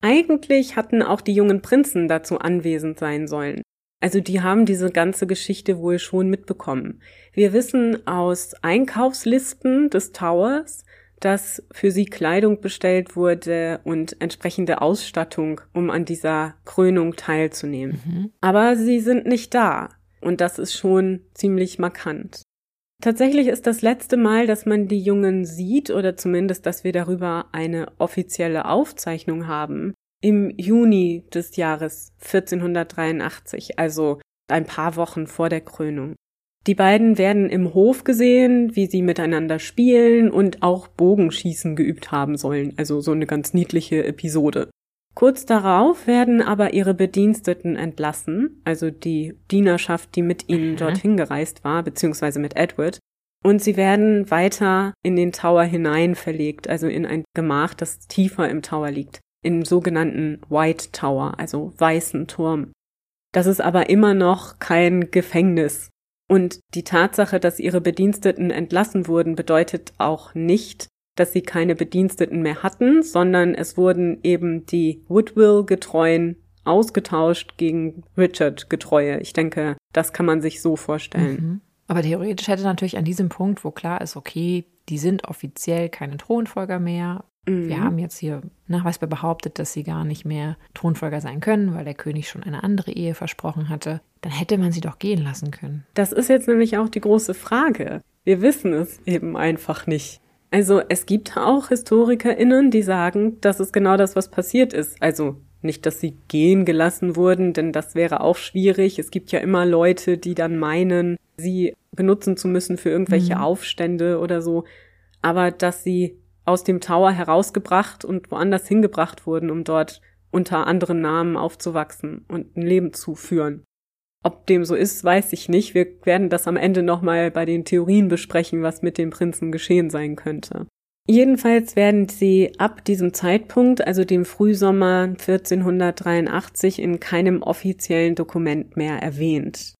Eigentlich hatten auch die jungen Prinzen dazu anwesend sein sollen. Also die haben diese ganze Geschichte wohl schon mitbekommen. Wir wissen aus Einkaufslisten des Towers, dass für sie Kleidung bestellt wurde und entsprechende Ausstattung, um an dieser Krönung teilzunehmen. Mhm. Aber sie sind nicht da. Und das ist schon ziemlich markant. Tatsächlich ist das letzte Mal, dass man die Jungen sieht oder zumindest, dass wir darüber eine offizielle Aufzeichnung haben, im Juni des Jahres 1483, also ein paar Wochen vor der Krönung. Die beiden werden im Hof gesehen, wie sie miteinander spielen und auch Bogenschießen geübt haben sollen, also so eine ganz niedliche Episode. Kurz darauf werden aber ihre Bediensteten entlassen, also die Dienerschaft, die mit ihnen mhm. dorthin gereist war, beziehungsweise mit Edward, und sie werden weiter in den Tower hinein verlegt, also in ein Gemach, das tiefer im Tower liegt im sogenannten White Tower, also weißen Turm. Das ist aber immer noch kein Gefängnis. Und die Tatsache, dass ihre Bediensteten entlassen wurden, bedeutet auch nicht, dass sie keine Bediensteten mehr hatten, sondern es wurden eben die Woodville-Getreuen ausgetauscht gegen Richard-Getreue. Ich denke, das kann man sich so vorstellen. Mhm. Aber theoretisch hätte natürlich an diesem Punkt, wo klar ist, okay, die sind offiziell keine Thronfolger mehr, Mhm. Wir haben jetzt hier nachweisbar behauptet, dass sie gar nicht mehr Thronfolger sein können, weil der König schon eine andere Ehe versprochen hatte. Dann hätte man sie doch gehen lassen können. Das ist jetzt nämlich auch die große Frage. Wir wissen es eben einfach nicht. Also es gibt auch HistorikerInnen, die sagen, das ist genau das, was passiert ist. Also nicht, dass sie gehen gelassen wurden, denn das wäre auch schwierig. Es gibt ja immer Leute, die dann meinen, sie benutzen zu müssen für irgendwelche mhm. Aufstände oder so. Aber dass sie aus dem Tower herausgebracht und woanders hingebracht wurden, um dort unter anderen Namen aufzuwachsen und ein Leben zu führen. Ob dem so ist, weiß ich nicht. Wir werden das am Ende nochmal bei den Theorien besprechen, was mit dem Prinzen geschehen sein könnte. Jedenfalls werden sie ab diesem Zeitpunkt, also dem Frühsommer 1483, in keinem offiziellen Dokument mehr erwähnt.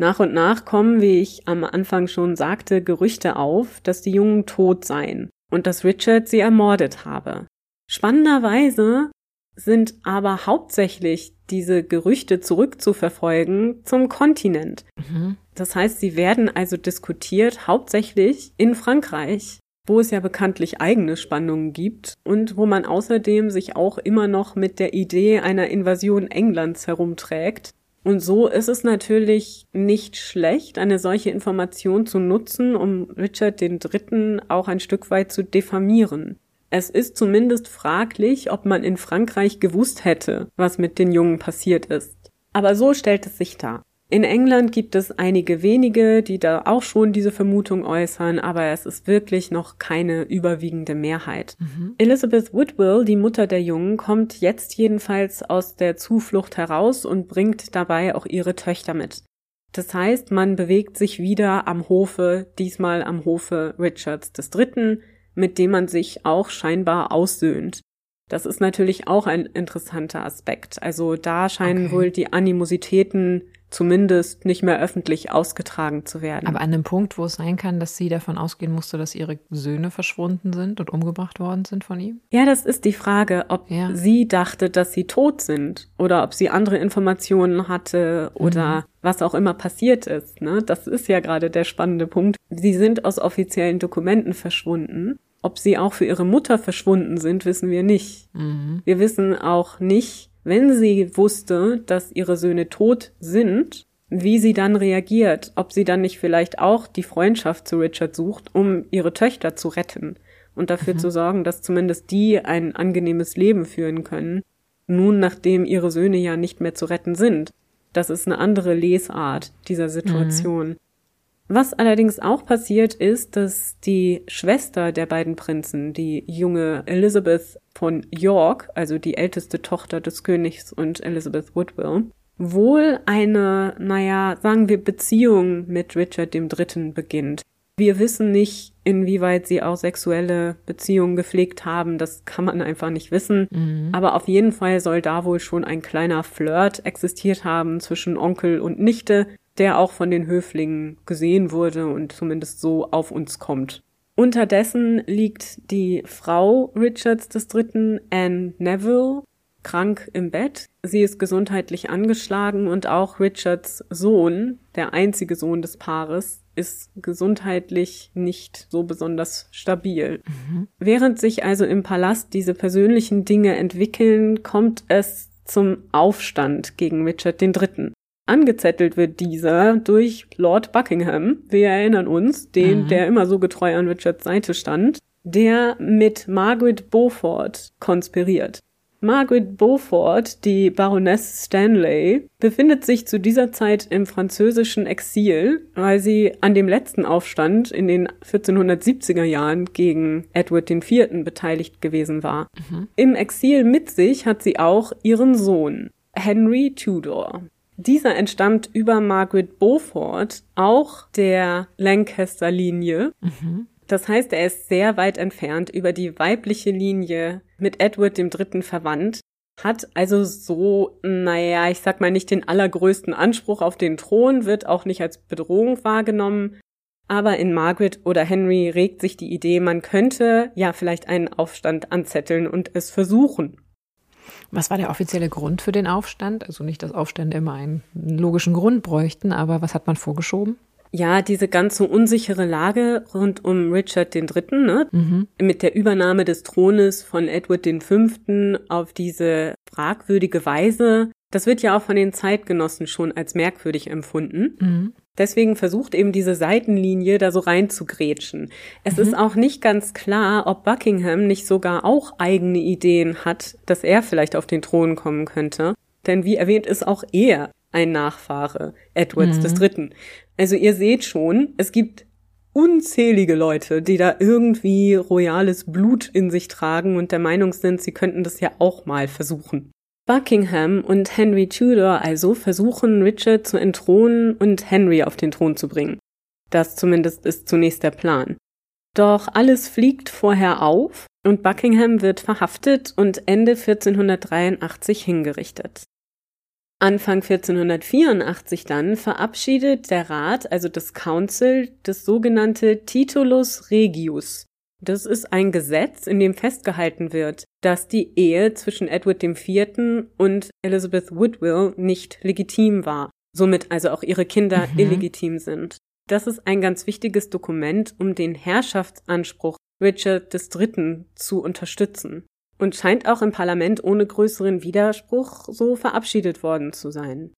Nach und nach kommen, wie ich am Anfang schon sagte, Gerüchte auf, dass die Jungen tot seien und dass Richard sie ermordet habe. Spannenderweise sind aber hauptsächlich diese Gerüchte zurückzuverfolgen zum Kontinent. Mhm. Das heißt, sie werden also diskutiert hauptsächlich in Frankreich, wo es ja bekanntlich eigene Spannungen gibt und wo man außerdem sich auch immer noch mit der Idee einer Invasion Englands herumträgt. Und so ist es natürlich nicht schlecht, eine solche Information zu nutzen, um Richard III. auch ein Stück weit zu diffamieren. Es ist zumindest fraglich, ob man in Frankreich gewusst hätte, was mit den Jungen passiert ist. Aber so stellt es sich dar. In England gibt es einige wenige, die da auch schon diese Vermutung äußern, aber es ist wirklich noch keine überwiegende Mehrheit. Mhm. Elizabeth Woodville, die Mutter der Jungen, kommt jetzt jedenfalls aus der Zuflucht heraus und bringt dabei auch ihre Töchter mit. Das heißt, man bewegt sich wieder am Hofe, diesmal am Hofe Richards III., mit dem man sich auch scheinbar aussöhnt. Das ist natürlich auch ein interessanter Aspekt. Also da scheinen okay. wohl die Animositäten zumindest nicht mehr öffentlich ausgetragen zu werden. Aber an dem Punkt, wo es sein kann, dass sie davon ausgehen musste, dass ihre Söhne verschwunden sind und umgebracht worden sind von ihm? Ja, das ist die Frage, ob ja. sie dachte, dass sie tot sind oder ob sie andere Informationen hatte oder mhm. was auch immer passiert ist. Ne? Das ist ja gerade der spannende Punkt. Sie sind aus offiziellen Dokumenten verschwunden. Ob sie auch für ihre Mutter verschwunden sind, wissen wir nicht. Mhm. Wir wissen auch nicht, wenn sie wusste, dass ihre Söhne tot sind, wie sie dann reagiert, ob sie dann nicht vielleicht auch die Freundschaft zu Richard sucht, um ihre Töchter zu retten und dafür mhm. zu sorgen, dass zumindest die ein angenehmes Leben führen können, nun nachdem ihre Söhne ja nicht mehr zu retten sind. Das ist eine andere Lesart dieser Situation. Mhm. Was allerdings auch passiert ist, dass die Schwester der beiden Prinzen, die junge Elizabeth von York, also die älteste Tochter des Königs und Elizabeth Woodville, wohl eine, naja, sagen wir, Beziehung mit Richard III. beginnt. Wir wissen nicht, inwieweit sie auch sexuelle Beziehungen gepflegt haben. Das kann man einfach nicht wissen. Mhm. Aber auf jeden Fall soll da wohl schon ein kleiner Flirt existiert haben zwischen Onkel und Nichte, der auch von den Höflingen gesehen wurde und zumindest so auf uns kommt. Unterdessen liegt die Frau Richards III., Anne Neville, krank im Bett. Sie ist gesundheitlich angeschlagen und auch Richards Sohn, der einzige Sohn des Paares, ist gesundheitlich nicht so besonders stabil. Mhm. Während sich also im Palast diese persönlichen Dinge entwickeln, kommt es zum Aufstand gegen Richard III. Angezettelt wird dieser durch Lord Buckingham. Wir erinnern uns, den, mhm. der immer so getreu an Richards Seite stand, der mit Margaret Beaufort konspiriert. Margaret Beaufort, die Baroness Stanley, befindet sich zu dieser Zeit im französischen Exil, weil sie an dem letzten Aufstand in den 1470er Jahren gegen Edward IV. beteiligt gewesen war. Mhm. Im Exil mit sich hat sie auch ihren Sohn, Henry Tudor. Dieser entstammt über Margaret Beaufort auch der Lancaster-Linie. Mhm. Das heißt, er ist sehr weit entfernt über die weibliche Linie mit Edward III. verwandt, hat also so, naja, ich sag mal nicht den allergrößten Anspruch auf den Thron, wird auch nicht als Bedrohung wahrgenommen. Aber in Margaret oder Henry regt sich die Idee, man könnte ja vielleicht einen Aufstand anzetteln und es versuchen. Was war der offizielle Grund für den Aufstand? Also nicht, dass Aufstände immer einen logischen Grund bräuchten, aber was hat man vorgeschoben? Ja, diese ganze unsichere Lage rund um Richard III., ne? Mhm. mit der Übernahme des Thrones von Edward V. auf diese fragwürdige Weise, das wird ja auch von den Zeitgenossen schon als merkwürdig empfunden. Mhm. Deswegen versucht eben diese Seitenlinie da so rein zu grätschen. Es mhm. ist auch nicht ganz klar, ob Buckingham nicht sogar auch eigene Ideen hat, dass er vielleicht auf den Thron kommen könnte. Denn wie erwähnt ist auch er ein Nachfahre Edwards mhm. III. Also ihr seht schon, es gibt unzählige Leute, die da irgendwie royales Blut in sich tragen und der Meinung sind, sie könnten das ja auch mal versuchen. Buckingham und Henry Tudor also versuchen, Richard zu entthronen und Henry auf den Thron zu bringen. Das zumindest ist zunächst der Plan. Doch alles fliegt vorher auf und Buckingham wird verhaftet und Ende 1483 hingerichtet. Anfang 1484 dann verabschiedet der Rat, also das Council, das sogenannte Titulus Regius. Das ist ein Gesetz, in dem festgehalten wird, dass die Ehe zwischen Edward IV. und Elizabeth Woodville nicht legitim war, somit also auch ihre Kinder mhm. illegitim sind. Das ist ein ganz wichtiges Dokument, um den Herrschaftsanspruch Richard III. zu unterstützen und scheint auch im Parlament ohne größeren Widerspruch so verabschiedet worden zu sein.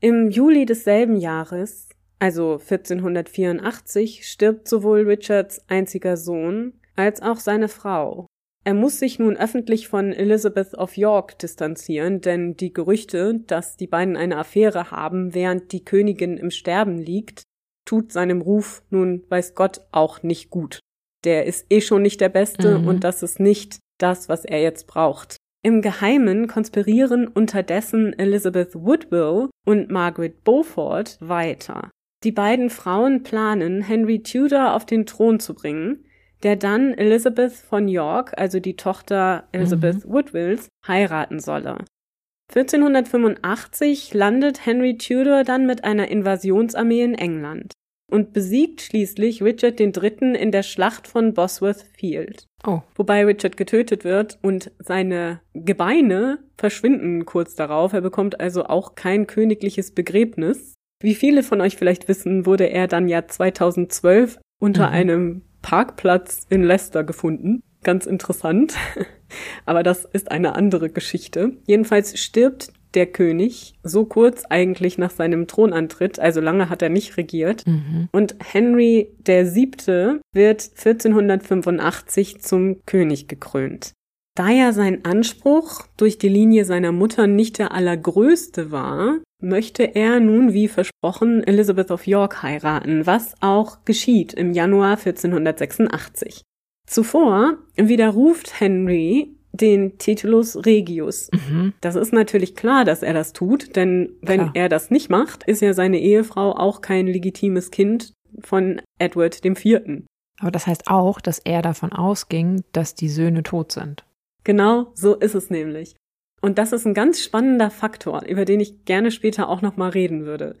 Im Juli desselben Jahres, also 1484, stirbt sowohl Richards einziger Sohn als auch seine Frau. Er muss sich nun öffentlich von Elizabeth of York distanzieren, denn die Gerüchte, dass die beiden eine Affäre haben, während die Königin im Sterben liegt, tut seinem Ruf nun weiß Gott auch nicht gut. Der ist eh schon nicht der Beste mhm. und das ist nicht das, was er jetzt braucht. Im Geheimen konspirieren unterdessen Elizabeth Woodville und Margaret Beaufort weiter. Die beiden Frauen planen, Henry Tudor auf den Thron zu bringen, der dann Elizabeth von York, also die Tochter Elizabeth mhm. Woodvilles, heiraten solle. 1485 landet Henry Tudor dann mit einer Invasionsarmee in England und besiegt schließlich Richard III. in der Schlacht von Bosworth Field. Oh. Wobei Richard getötet wird und seine Gebeine verschwinden kurz darauf. Er bekommt also auch kein königliches Begräbnis. Wie viele von euch vielleicht wissen, wurde er dann ja 2012 unter mhm. einem Parkplatz in Leicester gefunden. Ganz interessant. (laughs) Aber das ist eine andere Geschichte. Jedenfalls stirbt der König, so kurz eigentlich nach seinem Thronantritt, also lange hat er nicht regiert. Mhm. Und Henry der Siebte wird 1485 zum König gekrönt. Da ja sein Anspruch durch die Linie seiner Mutter nicht der allergrößte war, möchte er nun wie versprochen Elizabeth of York heiraten, was auch geschieht im Januar 1486. Zuvor widerruft Henry den Titulus Regius. Mhm. Das ist natürlich klar, dass er das tut, denn wenn klar. er das nicht macht, ist ja seine Ehefrau auch kein legitimes Kind von Edward dem Vierten. Aber das heißt auch, dass er davon ausging, dass die Söhne tot sind. Genau, so ist es nämlich. Und das ist ein ganz spannender Faktor, über den ich gerne später auch nochmal reden würde.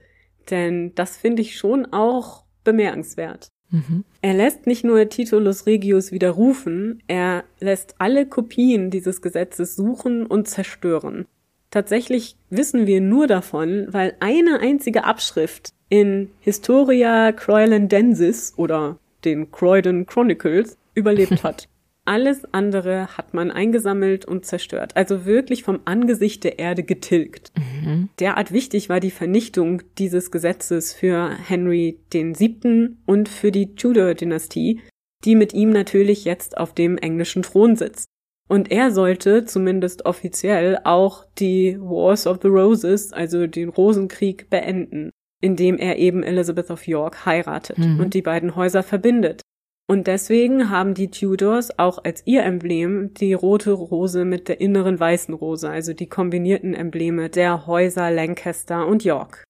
Denn das finde ich schon auch bemerkenswert. Mhm. Er lässt nicht nur Titulus Regius widerrufen, er lässt alle Kopien dieses Gesetzes suchen und zerstören. Tatsächlich wissen wir nur davon, weil eine einzige Abschrift in Historia Croylandensis oder den Croydon Chronicles überlebt (laughs) hat. Alles andere hat man eingesammelt und zerstört. Also wirklich vom Angesicht der Erde getilgt. Mhm. Derart wichtig war die Vernichtung dieses Gesetzes für Henry den Siebten und für die Tudor-Dynastie, die mit ihm natürlich jetzt auf dem englischen Thron sitzt. Und er sollte zumindest offiziell auch die Wars of the Roses, also den Rosenkrieg, beenden, indem er eben Elizabeth of York heiratet mhm. und die beiden Häuser verbindet. Und deswegen haben die Tudors auch als ihr Emblem die rote Rose mit der inneren weißen Rose, also die kombinierten Embleme der Häuser Lancaster und York.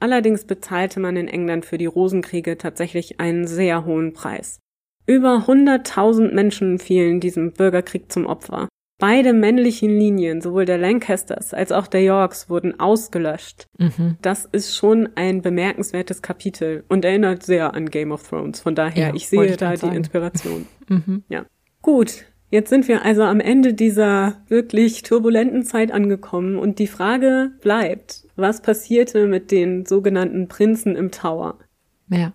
Allerdings bezahlte man in England für die Rosenkriege tatsächlich einen sehr hohen Preis. Über 100.000 Menschen fielen diesem Bürgerkrieg zum Opfer. Beide männlichen Linien, sowohl der Lancasters als auch der Yorks, wurden ausgelöscht. Mhm. Das ist schon ein bemerkenswertes Kapitel und erinnert sehr an Game of Thrones. Von daher, ja, ich sehe da die sagen. Inspiration. (laughs) mhm. Ja. Gut. Jetzt sind wir also am Ende dieser wirklich turbulenten Zeit angekommen und die Frage bleibt, was passierte mit den sogenannten Prinzen im Tower? Ja.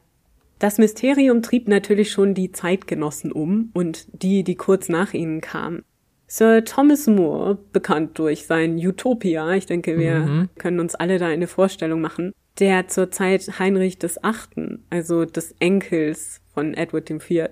Das Mysterium trieb natürlich schon die Zeitgenossen um und die, die kurz nach ihnen kamen. Sir Thomas More, bekannt durch sein Utopia, ich denke, wir mhm. können uns alle da eine Vorstellung machen, der zur Zeit Heinrich des Achten, also des Enkels von Edward IV.,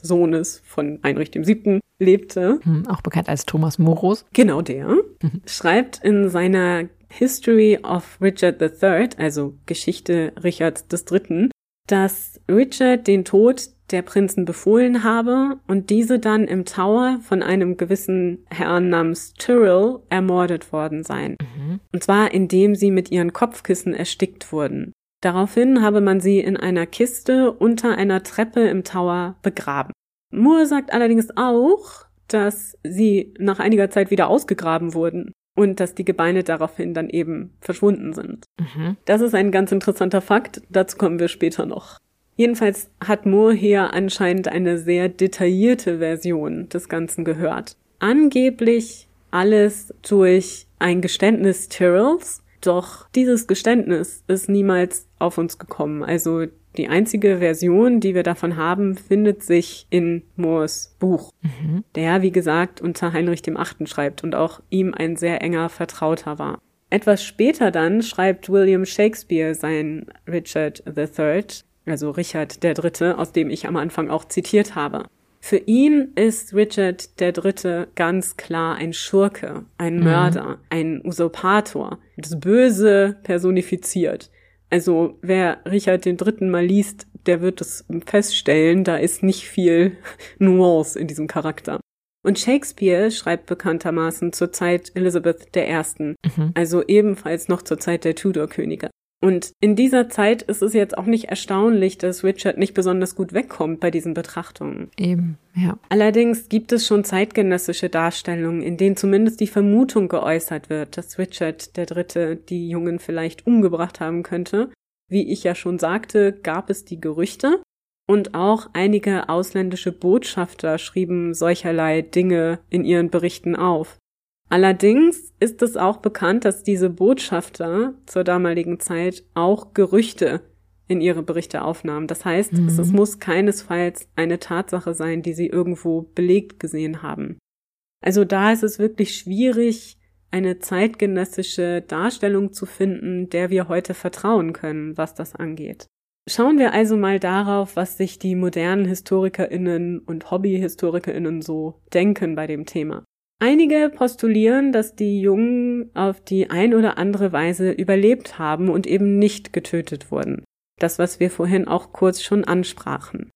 Sohnes von Heinrich VII., lebte. Mhm, auch bekannt als Thomas Morus. Genau der. Mhm. Schreibt in seiner History of Richard III., also Geschichte Richards III., dass Richard den Tod der Prinzen befohlen habe und diese dann im Tower von einem gewissen Herrn namens Tyrrell ermordet worden seien. Mhm. Und zwar indem sie mit ihren Kopfkissen erstickt wurden. Daraufhin habe man sie in einer Kiste unter einer Treppe im Tower begraben. Moore sagt allerdings auch, dass sie nach einiger Zeit wieder ausgegraben wurden und dass die Gebeine daraufhin dann eben verschwunden sind. Mhm. Das ist ein ganz interessanter Fakt, dazu kommen wir später noch. Jedenfalls hat Moore hier anscheinend eine sehr detaillierte Version des Ganzen gehört. Angeblich alles durch ein Geständnis Tyrrells, doch dieses Geständnis ist niemals auf uns gekommen. Also die einzige Version, die wir davon haben, findet sich in Moores Buch, mhm. der, wie gesagt, unter Heinrich dem Achten schreibt und auch ihm ein sehr enger Vertrauter war. Etwas später dann schreibt William Shakespeare sein Richard III, also Richard III., aus dem ich am Anfang auch zitiert habe. Für ihn ist Richard III. ganz klar ein Schurke, ein mhm. Mörder, mhm. ein Usurpator, das Böse personifiziert. Also wer Richard den Dritten mal liest, der wird es feststellen, da ist nicht viel (laughs) Nuance in diesem Charakter. Und Shakespeare schreibt bekanntermaßen zur Zeit Elizabeth I., mhm. also ebenfalls noch zur Zeit der Tudor-Könige. Und in dieser Zeit ist es jetzt auch nicht erstaunlich, dass Richard nicht besonders gut wegkommt bei diesen Betrachtungen. Eben, ja. Allerdings gibt es schon zeitgenössische Darstellungen, in denen zumindest die Vermutung geäußert wird, dass Richard der Dritte die Jungen vielleicht umgebracht haben könnte. Wie ich ja schon sagte, gab es die Gerüchte. Und auch einige ausländische Botschafter schrieben solcherlei Dinge in ihren Berichten auf. Allerdings ist es auch bekannt, dass diese Botschafter zur damaligen Zeit auch Gerüchte in ihre Berichte aufnahmen. Das heißt, mhm. es, es muss keinesfalls eine Tatsache sein, die sie irgendwo belegt gesehen haben. Also da ist es wirklich schwierig, eine zeitgenössische Darstellung zu finden, der wir heute vertrauen können, was das angeht. Schauen wir also mal darauf, was sich die modernen Historikerinnen und Hobbyhistorikerinnen so denken bei dem Thema. Einige postulieren, dass die Jungen auf die ein oder andere Weise überlebt haben und eben nicht getötet wurden. Das, was wir vorhin auch kurz schon ansprachen.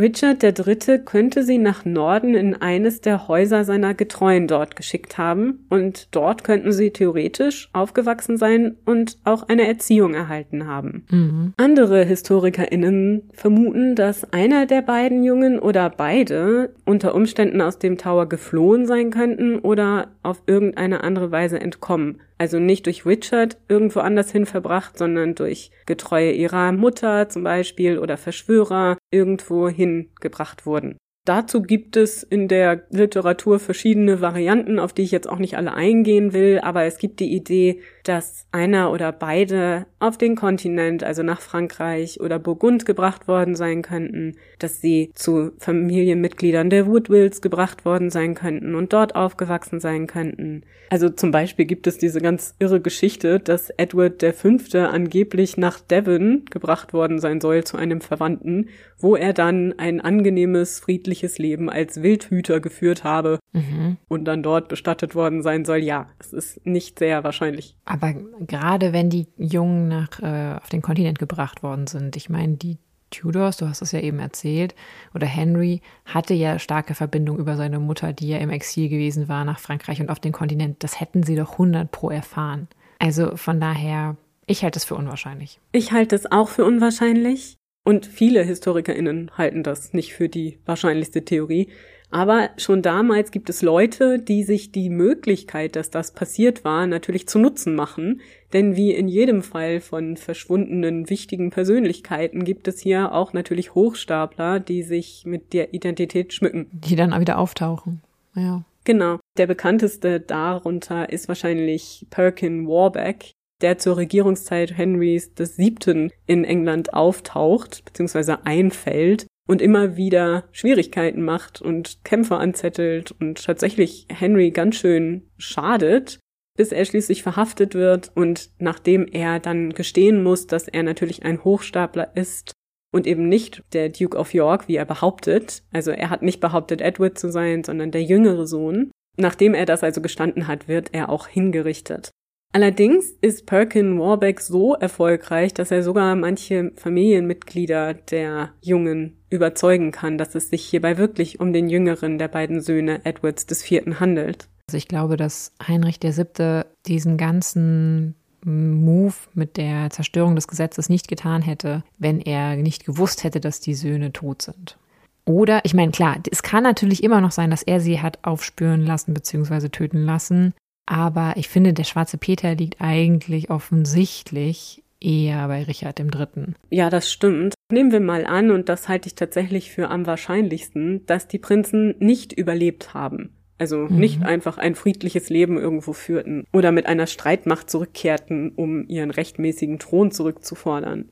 Richard III. könnte sie nach Norden in eines der Häuser seiner Getreuen dort geschickt haben, und dort könnten sie theoretisch aufgewachsen sein und auch eine Erziehung erhalten haben. Mhm. Andere HistorikerInnen vermuten, dass einer der beiden Jungen oder beide unter Umständen aus dem Tower geflohen sein könnten oder auf irgendeine andere Weise entkommen. Also nicht durch Richard irgendwo anders hin verbracht, sondern durch Getreue ihrer Mutter zum Beispiel oder Verschwörer irgendwo hingebracht wurden. Dazu gibt es in der Literatur verschiedene Varianten, auf die ich jetzt auch nicht alle eingehen will, aber es gibt die Idee, dass einer oder beide auf den Kontinent, also nach Frankreich oder Burgund gebracht worden sein könnten, dass sie zu Familienmitgliedern der Woodwills gebracht worden sein könnten und dort aufgewachsen sein könnten. Also zum Beispiel gibt es diese ganz irre Geschichte, dass Edward V. angeblich nach Devon gebracht worden sein soll zu einem Verwandten, wo er dann ein angenehmes, friedliches Leben als Wildhüter geführt habe mhm. und dann dort bestattet worden sein soll. Ja, es ist nicht sehr wahrscheinlich. Aber gerade wenn die Jungen nach, äh, auf den Kontinent gebracht worden sind, ich meine, die Tudors, du hast es ja eben erzählt, oder Henry hatte ja starke Verbindung über seine Mutter, die ja im Exil gewesen war nach Frankreich und auf den Kontinent. Das hätten sie doch 100 pro erfahren. Also von daher, ich halte es für unwahrscheinlich. Ich halte es auch für unwahrscheinlich. Und viele HistorikerInnen halten das nicht für die wahrscheinlichste Theorie. Aber schon damals gibt es Leute, die sich die Möglichkeit, dass das passiert war, natürlich zu Nutzen machen. Denn wie in jedem Fall von verschwundenen wichtigen Persönlichkeiten gibt es hier auch natürlich Hochstapler, die sich mit der Identität schmücken. Die dann auch wieder auftauchen. Ja. Genau. Der bekannteste darunter ist wahrscheinlich Perkin Warbeck, der zur Regierungszeit Henrys des Siebten in England auftaucht, beziehungsweise einfällt und immer wieder Schwierigkeiten macht und Kämpfe anzettelt und tatsächlich Henry ganz schön schadet, bis er schließlich verhaftet wird und nachdem er dann gestehen muss, dass er natürlich ein Hochstapler ist und eben nicht der Duke of York, wie er behauptet, also er hat nicht behauptet, Edward zu sein, sondern der jüngere Sohn, nachdem er das also gestanden hat, wird er auch hingerichtet. Allerdings ist Perkin Warbeck so erfolgreich, dass er sogar manche Familienmitglieder der Jungen überzeugen kann, dass es sich hierbei wirklich um den jüngeren der beiden Söhne Edwards des Vierten handelt. Also ich glaube, dass Heinrich Siebte diesen ganzen Move mit der Zerstörung des Gesetzes nicht getan hätte, wenn er nicht gewusst hätte, dass die Söhne tot sind. Oder, ich meine, klar, es kann natürlich immer noch sein, dass er sie hat aufspüren lassen bzw. töten lassen. Aber ich finde, der schwarze Peter liegt eigentlich offensichtlich eher bei Richard III. Ja, das stimmt. Nehmen wir mal an, und das halte ich tatsächlich für am wahrscheinlichsten, dass die Prinzen nicht überlebt haben. Also mhm. nicht einfach ein friedliches Leben irgendwo führten oder mit einer Streitmacht zurückkehrten, um ihren rechtmäßigen Thron zurückzufordern.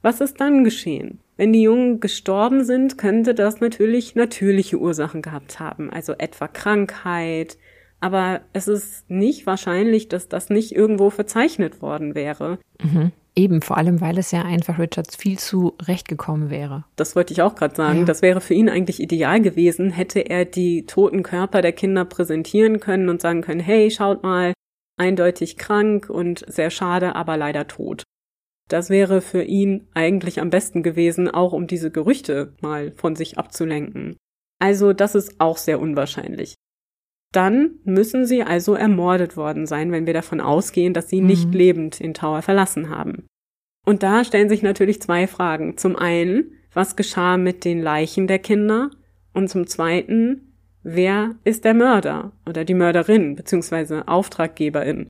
Was ist dann geschehen? Wenn die Jungen gestorben sind, könnte das natürlich natürliche Ursachen gehabt haben, also etwa Krankheit, aber es ist nicht wahrscheinlich, dass das nicht irgendwo verzeichnet worden wäre. Mhm. Eben, vor allem, weil es ja einfach Richards viel zu recht gekommen wäre. Das wollte ich auch gerade sagen. Ja. Das wäre für ihn eigentlich ideal gewesen, hätte er die toten Körper der Kinder präsentieren können und sagen können, hey, schaut mal, eindeutig krank und sehr schade, aber leider tot. Das wäre für ihn eigentlich am besten gewesen, auch um diese Gerüchte mal von sich abzulenken. Also das ist auch sehr unwahrscheinlich. Dann müssen sie also ermordet worden sein, wenn wir davon ausgehen, dass sie mhm. nicht lebend den Tower verlassen haben. Und da stellen sich natürlich zwei Fragen. Zum einen, was geschah mit den Leichen der Kinder? Und zum zweiten, wer ist der Mörder oder die Mörderin bzw. Auftraggeberin?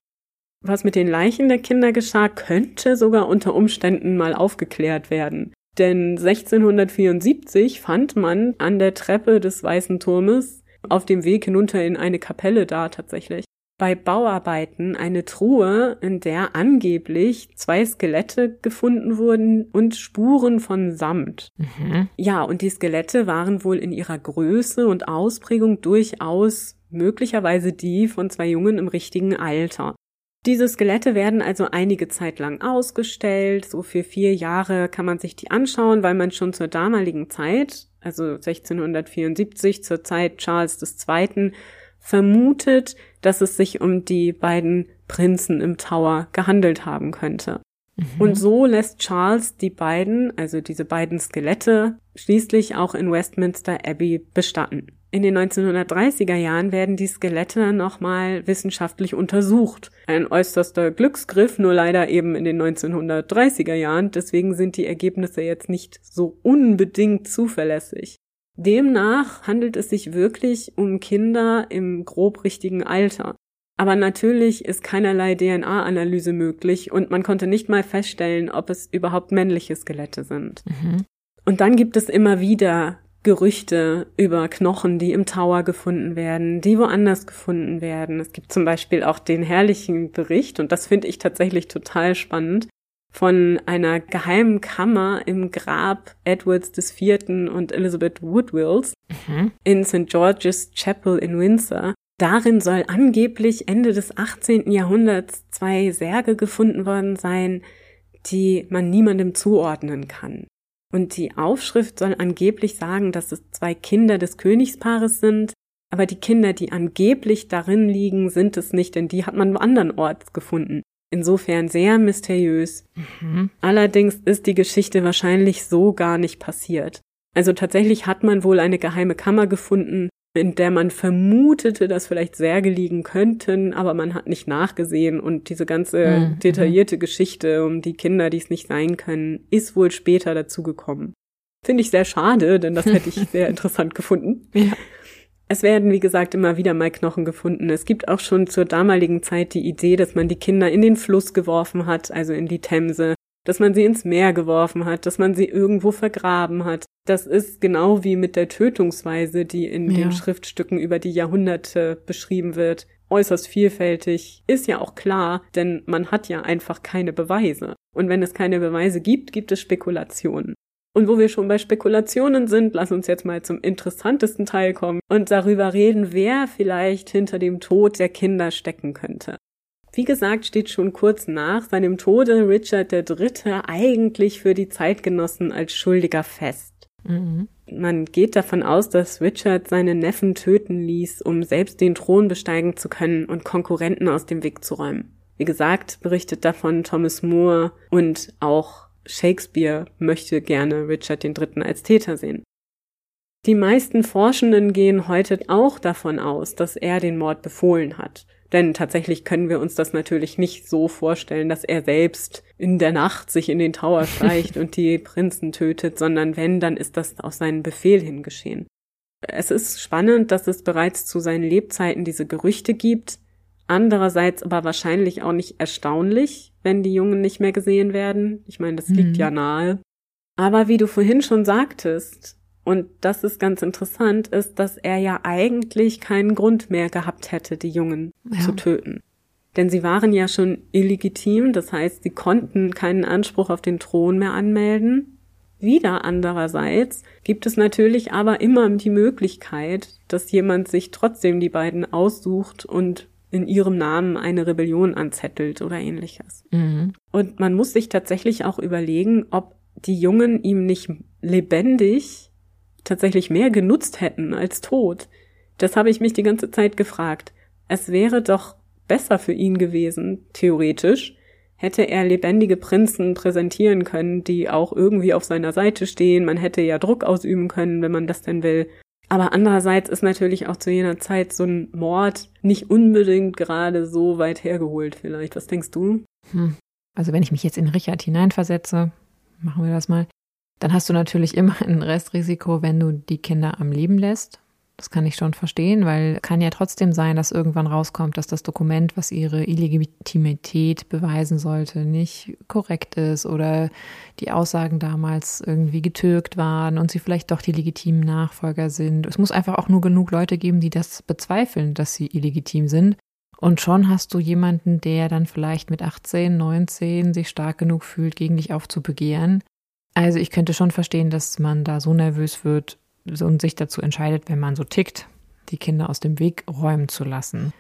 Was mit den Leichen der Kinder geschah, könnte sogar unter Umständen mal aufgeklärt werden. Denn 1674 fand man an der Treppe des Weißen Turmes auf dem Weg hinunter in eine Kapelle da tatsächlich. Bei Bauarbeiten eine Truhe, in der angeblich zwei Skelette gefunden wurden und Spuren von Samt. Mhm. Ja, und die Skelette waren wohl in ihrer Größe und Ausprägung durchaus möglicherweise die von zwei Jungen im richtigen Alter. Diese Skelette werden also einige Zeit lang ausgestellt. So für vier Jahre kann man sich die anschauen, weil man schon zur damaligen Zeit also 1674 zur Zeit Charles II., vermutet, dass es sich um die beiden Prinzen im Tower gehandelt haben könnte. Mhm. Und so lässt Charles die beiden, also diese beiden Skelette, schließlich auch in Westminster Abbey bestatten. In den 1930er Jahren werden die Skelette nochmal wissenschaftlich untersucht. Ein äußerster Glücksgriff, nur leider eben in den 1930er Jahren, deswegen sind die Ergebnisse jetzt nicht so unbedingt zuverlässig. Demnach handelt es sich wirklich um Kinder im grob richtigen Alter. Aber natürlich ist keinerlei DNA-Analyse möglich und man konnte nicht mal feststellen, ob es überhaupt männliche Skelette sind. Mhm. Und dann gibt es immer wieder Gerüchte über Knochen, die im Tower gefunden werden, die woanders gefunden werden. Es gibt zum Beispiel auch den herrlichen Bericht, und das finde ich tatsächlich total spannend, von einer geheimen Kammer im Grab Edwards IV. und Elizabeth Woodwills mhm. in St. George's Chapel in Windsor. Darin soll angeblich Ende des 18. Jahrhunderts zwei Särge gefunden worden sein, die man niemandem zuordnen kann. Und die Aufschrift soll angeblich sagen, dass es zwei Kinder des Königspaares sind, aber die Kinder, die angeblich darin liegen, sind es nicht, denn die hat man andernorts gefunden. Insofern sehr mysteriös. Mhm. Allerdings ist die Geschichte wahrscheinlich so gar nicht passiert. Also tatsächlich hat man wohl eine geheime Kammer gefunden, in der man vermutete, dass vielleicht Särge liegen könnten, aber man hat nicht nachgesehen und diese ganze mhm. mhm. detaillierte Geschichte um die Kinder, die es nicht sein können, ist wohl später dazugekommen. Finde ich sehr schade, denn das hätte ich (laughs) sehr interessant gefunden. Ja. Es werden, wie gesagt, immer wieder mal Knochen gefunden. Es gibt auch schon zur damaligen Zeit die Idee, dass man die Kinder in den Fluss geworfen hat, also in die Themse, dass man sie ins Meer geworfen hat, dass man sie irgendwo vergraben hat. Das ist genau wie mit der Tötungsweise, die in ja. den Schriftstücken über die Jahrhunderte beschrieben wird, äußerst vielfältig. Ist ja auch klar, denn man hat ja einfach keine Beweise. Und wenn es keine Beweise gibt, gibt es Spekulationen. Und wo wir schon bei Spekulationen sind, lass uns jetzt mal zum interessantesten Teil kommen und darüber reden, wer vielleicht hinter dem Tod der Kinder stecken könnte. Wie gesagt, steht schon kurz nach seinem Tode Richard III. eigentlich für die Zeitgenossen als Schuldiger fest. Mhm. Man geht davon aus, dass Richard seine Neffen töten ließ, um selbst den Thron besteigen zu können und Konkurrenten aus dem Weg zu räumen. Wie gesagt, berichtet davon Thomas Moore und auch Shakespeare möchte gerne Richard III. als Täter sehen. Die meisten Forschenden gehen heute auch davon aus, dass er den Mord befohlen hat. Denn tatsächlich können wir uns das natürlich nicht so vorstellen, dass er selbst in der Nacht sich in den Tower (laughs) schleicht und die Prinzen tötet, sondern wenn, dann ist das auf seinen Befehl hin geschehen. Es ist spannend, dass es bereits zu seinen Lebzeiten diese Gerüchte gibt, andererseits aber wahrscheinlich auch nicht erstaunlich, wenn die Jungen nicht mehr gesehen werden. Ich meine, das liegt mhm. ja nahe. Aber wie du vorhin schon sagtest, und das ist ganz interessant, ist, dass er ja eigentlich keinen Grund mehr gehabt hätte, die Jungen ja. zu töten. Denn sie waren ja schon illegitim, das heißt, sie konnten keinen Anspruch auf den Thron mehr anmelden. Wieder andererseits gibt es natürlich aber immer die Möglichkeit, dass jemand sich trotzdem die beiden aussucht und in ihrem Namen eine Rebellion anzettelt oder ähnliches. Mhm. Und man muss sich tatsächlich auch überlegen, ob die Jungen ihm nicht lebendig tatsächlich mehr genutzt hätten als tot. Das habe ich mich die ganze Zeit gefragt. Es wäre doch besser für ihn gewesen, theoretisch, hätte er lebendige Prinzen präsentieren können, die auch irgendwie auf seiner Seite stehen. Man hätte ja Druck ausüben können, wenn man das denn will. Aber andererseits ist natürlich auch zu jener Zeit so ein Mord nicht unbedingt gerade so weit hergeholt vielleicht. Was denkst du? Hm. Also wenn ich mich jetzt in Richard hineinversetze, machen wir das mal, dann hast du natürlich immer ein Restrisiko, wenn du die Kinder am Leben lässt. Das kann ich schon verstehen, weil kann ja trotzdem sein, dass irgendwann rauskommt, dass das Dokument, was ihre Illegitimität beweisen sollte, nicht korrekt ist oder die Aussagen damals irgendwie getürkt waren und sie vielleicht doch die legitimen Nachfolger sind. Es muss einfach auch nur genug Leute geben, die das bezweifeln, dass sie illegitim sind. Und schon hast du jemanden, der dann vielleicht mit 18, 19 sich stark genug fühlt, gegen dich aufzubegehren also ich könnte schon verstehen, dass man da so nervös wird und sich dazu entscheidet, wenn man so tickt, die Kinder aus dem Weg räumen zu lassen.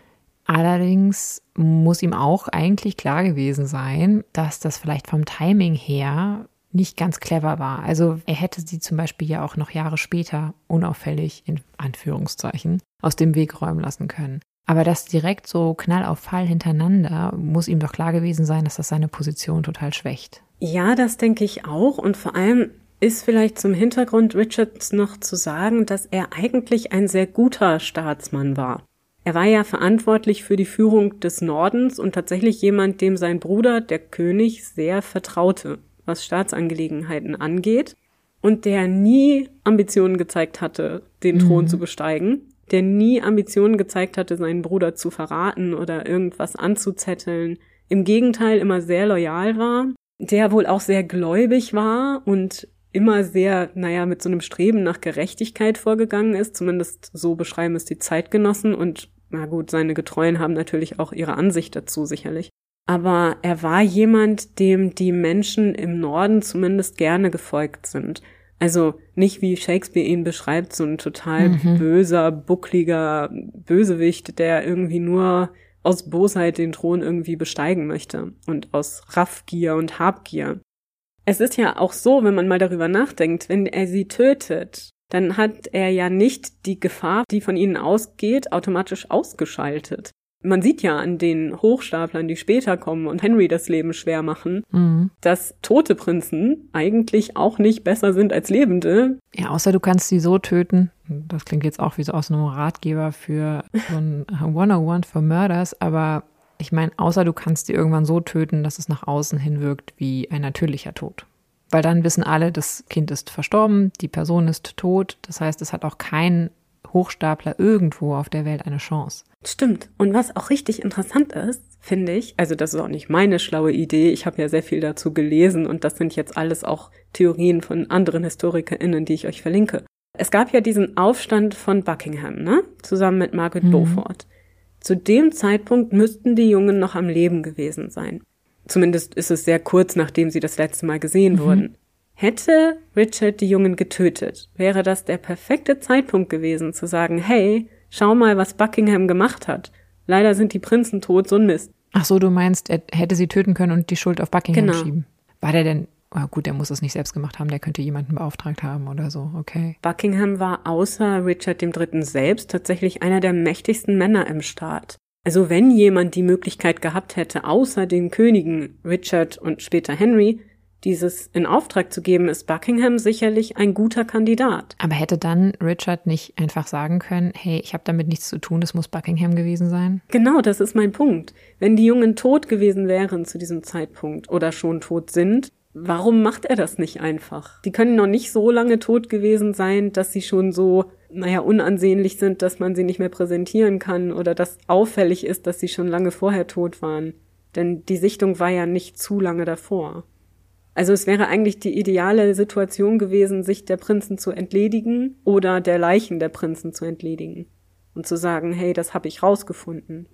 Allerdings muss ihm auch eigentlich klar gewesen sein, dass das vielleicht vom Timing her nicht ganz clever war. Also er hätte sie zum Beispiel ja auch noch Jahre später unauffällig, in Anführungszeichen, aus dem Weg räumen lassen können. Aber das direkt so Knall auf Fall hintereinander muss ihm doch klar gewesen sein, dass das seine Position total schwächt. Ja, das denke ich auch. Und vor allem ist vielleicht zum Hintergrund Richards noch zu sagen, dass er eigentlich ein sehr guter Staatsmann war. Er war ja verantwortlich für die Führung des Nordens und tatsächlich jemand, dem sein Bruder, der König, sehr vertraute, was Staatsangelegenheiten angeht, und der nie Ambitionen gezeigt hatte, den mhm. Thron zu besteigen, der nie Ambitionen gezeigt hatte, seinen Bruder zu verraten oder irgendwas anzuzetteln, im Gegenteil immer sehr loyal war der wohl auch sehr gläubig war und immer sehr, naja, mit so einem Streben nach Gerechtigkeit vorgegangen ist. Zumindest so beschreiben es die Zeitgenossen und na gut, seine Getreuen haben natürlich auch ihre Ansicht dazu sicherlich. Aber er war jemand, dem die Menschen im Norden zumindest gerne gefolgt sind. Also nicht wie Shakespeare ihn beschreibt, so ein total mhm. böser, buckliger Bösewicht, der irgendwie nur aus Bosheit den Thron irgendwie besteigen möchte und aus Raffgier und Habgier. Es ist ja auch so, wenn man mal darüber nachdenkt, wenn er sie tötet, dann hat er ja nicht die Gefahr, die von ihnen ausgeht, automatisch ausgeschaltet man sieht ja an den Hochstaplern, die später kommen und Henry das Leben schwer machen, mhm. dass tote Prinzen eigentlich auch nicht besser sind als lebende. Ja, außer du kannst sie so töten. Das klingt jetzt auch wie so aus einem Ratgeber für so ein 101 for Murders, aber ich meine, außer du kannst sie irgendwann so töten, dass es nach außen hin wirkt wie ein natürlicher Tod. Weil dann wissen alle, das Kind ist verstorben, die Person ist tot. Das heißt, es hat auch kein Hochstapler irgendwo auf der Welt eine Chance. Stimmt. Und was auch richtig interessant ist, finde ich, also das ist auch nicht meine schlaue Idee, ich habe ja sehr viel dazu gelesen und das sind jetzt alles auch Theorien von anderen HistorikerInnen, die ich euch verlinke. Es gab ja diesen Aufstand von Buckingham, ne? Zusammen mit Margaret mhm. Beaufort. Zu dem Zeitpunkt müssten die Jungen noch am Leben gewesen sein. Zumindest ist es sehr kurz, nachdem sie das letzte Mal gesehen mhm. wurden. Hätte Richard die Jungen getötet, wäre das der perfekte Zeitpunkt gewesen zu sagen, hey, schau mal, was Buckingham gemacht hat. Leider sind die Prinzen tot, so ein Mist. Ach so, du meinst, er hätte sie töten können und die Schuld auf Buckingham genau. schieben. War der denn, oh gut, der muss es nicht selbst gemacht haben, der könnte jemanden beauftragt haben oder so, okay. Buckingham war außer Richard III. selbst tatsächlich einer der mächtigsten Männer im Staat. Also wenn jemand die Möglichkeit gehabt hätte, außer den Königen Richard und später Henry, dieses in Auftrag zu geben, ist Buckingham sicherlich ein guter Kandidat. Aber hätte dann Richard nicht einfach sagen können, hey, ich habe damit nichts zu tun, das muss Buckingham gewesen sein? Genau, das ist mein Punkt. Wenn die Jungen tot gewesen wären zu diesem Zeitpunkt oder schon tot sind, warum macht er das nicht einfach? Die können noch nicht so lange tot gewesen sein, dass sie schon so, naja, unansehnlich sind, dass man sie nicht mehr präsentieren kann oder dass auffällig ist, dass sie schon lange vorher tot waren. Denn die Sichtung war ja nicht zu lange davor. Also es wäre eigentlich die ideale Situation gewesen, sich der Prinzen zu entledigen oder der Leichen der Prinzen zu entledigen und zu sagen, hey, das habe ich rausgefunden.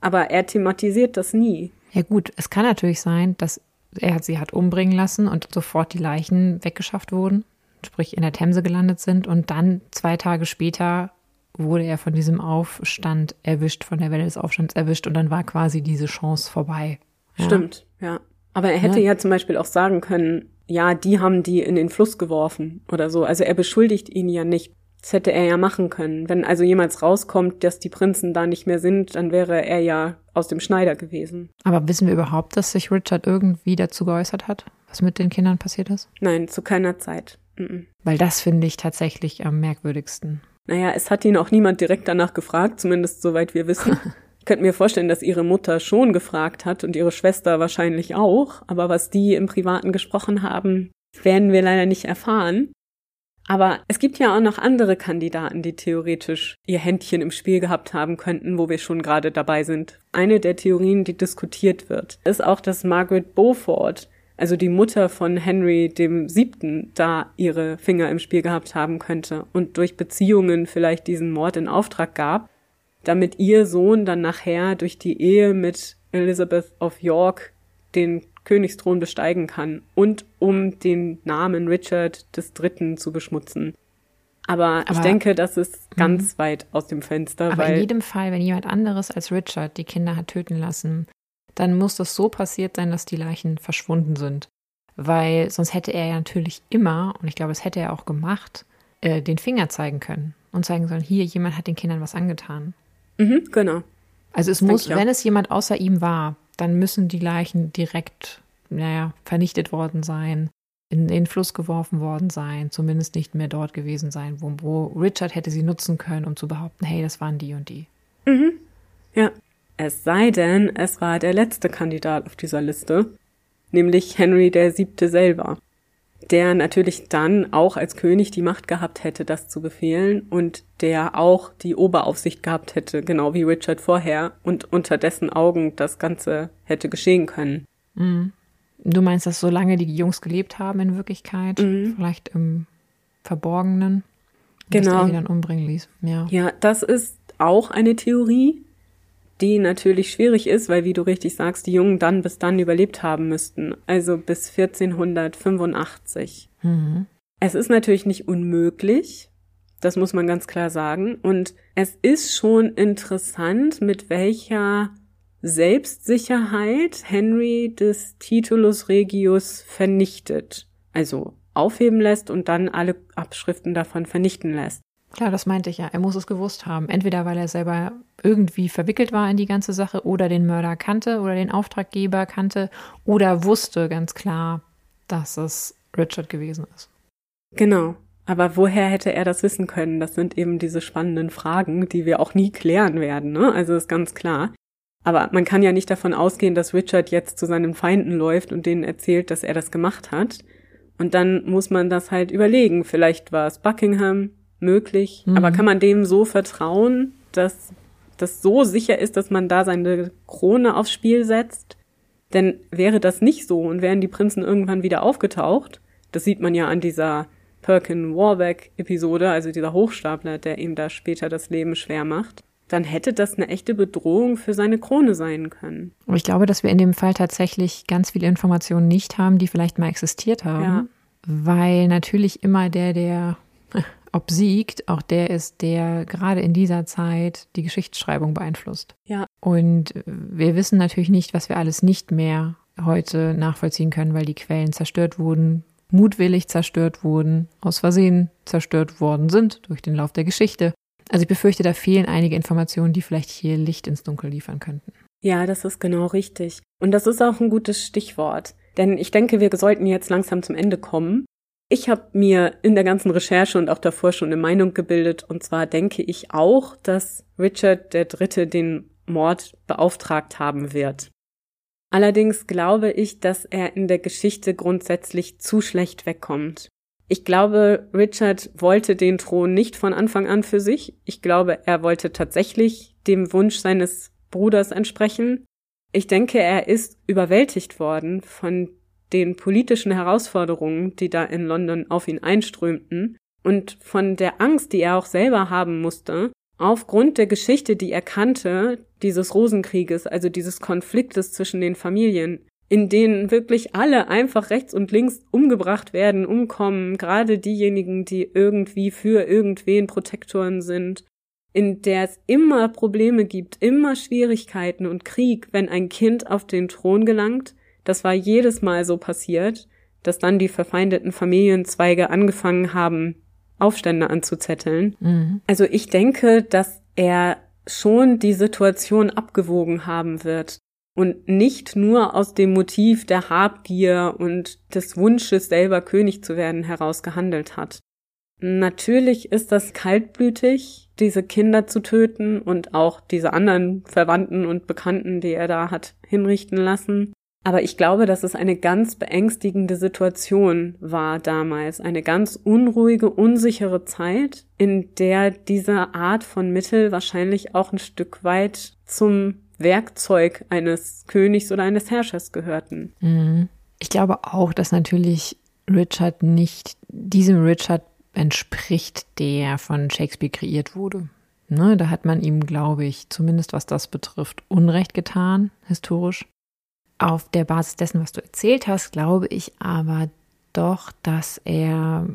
Aber er thematisiert das nie. Ja gut, es kann natürlich sein, dass er sie hat umbringen lassen und sofort die Leichen weggeschafft wurden, sprich in der Themse gelandet sind und dann zwei Tage später wurde er von diesem Aufstand erwischt, von der Welle des Aufstands erwischt und dann war quasi diese Chance vorbei. Ja. Stimmt, ja. Aber er hätte ja. ja zum Beispiel auch sagen können, ja, die haben die in den Fluss geworfen oder so. Also er beschuldigt ihn ja nicht. Das hätte er ja machen können. Wenn also jemals rauskommt, dass die Prinzen da nicht mehr sind, dann wäre er ja aus dem Schneider gewesen. Aber wissen wir überhaupt, dass sich Richard irgendwie dazu geäußert hat, was mit den Kindern passiert ist? Nein, zu keiner Zeit. Mhm. Weil das finde ich tatsächlich am merkwürdigsten. Naja, es hat ihn auch niemand direkt danach gefragt, zumindest soweit wir wissen. (laughs) Ich könnte mir vorstellen, dass ihre Mutter schon gefragt hat und ihre Schwester wahrscheinlich auch, aber was die im Privaten gesprochen haben, werden wir leider nicht erfahren. Aber es gibt ja auch noch andere Kandidaten, die theoretisch ihr Händchen im Spiel gehabt haben könnten, wo wir schon gerade dabei sind. Eine der Theorien, die diskutiert wird, ist auch, dass Margaret Beaufort, also die Mutter von Henry dem Siebten, da ihre Finger im Spiel gehabt haben könnte und durch Beziehungen vielleicht diesen Mord in Auftrag gab damit ihr Sohn dann nachher durch die Ehe mit Elizabeth of York den Königsthron besteigen kann und um den Namen Richard des Dritten zu beschmutzen. Aber, aber ich denke, das ist ganz mh. weit aus dem Fenster. Aber in jedem Fall, wenn jemand anderes als Richard die Kinder hat töten lassen, dann muss das so passiert sein, dass die Leichen verschwunden sind. Weil sonst hätte er ja natürlich immer, und ich glaube, das hätte er auch gemacht, äh, den Finger zeigen können und zeigen sollen, hier, jemand hat den Kindern was angetan. Mhm, genau. Also es muss, wenn es jemand außer ihm war, dann müssen die Leichen direkt, naja, vernichtet worden sein, in, in den Fluss geworfen worden sein, zumindest nicht mehr dort gewesen sein, wo, wo Richard hätte sie nutzen können, um zu behaupten, hey, das waren die und die. Mhm. Ja. Es sei denn, es war der letzte Kandidat auf dieser Liste, nämlich Henry der Siebte selber der natürlich dann auch als König die Macht gehabt hätte, das zu befehlen und der auch die Oberaufsicht gehabt hätte, genau wie Richard vorher und unter dessen Augen das Ganze hätte geschehen können. Mhm. Du meinst, dass solange die Jungs gelebt haben in Wirklichkeit, mhm. vielleicht im Verborgenen, genau. dass er sie dann umbringen ließ. Ja. ja, das ist auch eine Theorie, die natürlich schwierig ist, weil, wie du richtig sagst, die Jungen dann bis dann überlebt haben müssten, also bis 1485. Mhm. Es ist natürlich nicht unmöglich, das muss man ganz klar sagen, und es ist schon interessant, mit welcher Selbstsicherheit Henry des Titulus Regius vernichtet, also aufheben lässt und dann alle Abschriften davon vernichten lässt. Klar, das meinte ich ja. Er muss es gewusst haben. Entweder weil er selber irgendwie verwickelt war in die ganze Sache oder den Mörder kannte oder den Auftraggeber kannte oder wusste ganz klar, dass es Richard gewesen ist. Genau. Aber woher hätte er das wissen können? Das sind eben diese spannenden Fragen, die wir auch nie klären werden. Ne? Also ist ganz klar. Aber man kann ja nicht davon ausgehen, dass Richard jetzt zu seinen Feinden läuft und denen erzählt, dass er das gemacht hat. Und dann muss man das halt überlegen. Vielleicht war es Buckingham, möglich. Mhm. Aber kann man dem so vertrauen, dass das so sicher ist, dass man da seine Krone aufs Spiel setzt? Denn wäre das nicht so und wären die Prinzen irgendwann wieder aufgetaucht, das sieht man ja an dieser Perkin Warbeck Episode, also dieser Hochstapler, der ihm da später das Leben schwer macht, dann hätte das eine echte Bedrohung für seine Krone sein können. Aber ich glaube, dass wir in dem Fall tatsächlich ganz viele Informationen nicht haben, die vielleicht mal existiert haben. Ja. Weil natürlich immer der, der obsiegt, auch der ist, der gerade in dieser Zeit die Geschichtsschreibung beeinflusst. Ja. Und wir wissen natürlich nicht, was wir alles nicht mehr heute nachvollziehen können, weil die Quellen zerstört wurden, mutwillig zerstört wurden, aus Versehen zerstört worden sind durch den Lauf der Geschichte. Also ich befürchte, da fehlen einige Informationen, die vielleicht hier Licht ins Dunkel liefern könnten. Ja, das ist genau richtig. Und das ist auch ein gutes Stichwort. Denn ich denke, wir sollten jetzt langsam zum Ende kommen. Ich habe mir in der ganzen Recherche und auch davor schon eine Meinung gebildet. Und zwar denke ich auch, dass Richard III. den Mord beauftragt haben wird. Allerdings glaube ich, dass er in der Geschichte grundsätzlich zu schlecht wegkommt. Ich glaube, Richard wollte den Thron nicht von Anfang an für sich. Ich glaube, er wollte tatsächlich dem Wunsch seines Bruders entsprechen. Ich denke, er ist überwältigt worden von den politischen Herausforderungen, die da in London auf ihn einströmten und von der Angst, die er auch selber haben musste, aufgrund der Geschichte, die er kannte, dieses Rosenkrieges, also dieses Konfliktes zwischen den Familien, in denen wirklich alle einfach rechts und links umgebracht werden, umkommen, gerade diejenigen, die irgendwie für irgendwen Protektoren sind, in der es immer Probleme gibt, immer Schwierigkeiten und Krieg, wenn ein Kind auf den Thron gelangt. Das war jedes Mal so passiert, dass dann die verfeindeten Familienzweige angefangen haben, Aufstände anzuzetteln. Mhm. Also ich denke, dass er schon die Situation abgewogen haben wird und nicht nur aus dem Motiv der Habgier und des Wunsches, selber König zu werden, heraus gehandelt hat. Natürlich ist das kaltblütig, diese Kinder zu töten und auch diese anderen Verwandten und Bekannten, die er da hat hinrichten lassen. Aber ich glaube, dass es eine ganz beängstigende Situation war damals, eine ganz unruhige, unsichere Zeit, in der diese Art von Mittel wahrscheinlich auch ein Stück weit zum Werkzeug eines Königs oder eines Herrschers gehörten. Mhm. Ich glaube auch, dass natürlich Richard nicht diesem Richard entspricht, der von Shakespeare kreiert wurde. Ne, da hat man ihm, glaube ich, zumindest was das betrifft, Unrecht getan, historisch. Auf der Basis dessen, was du erzählt hast, glaube ich aber doch, dass er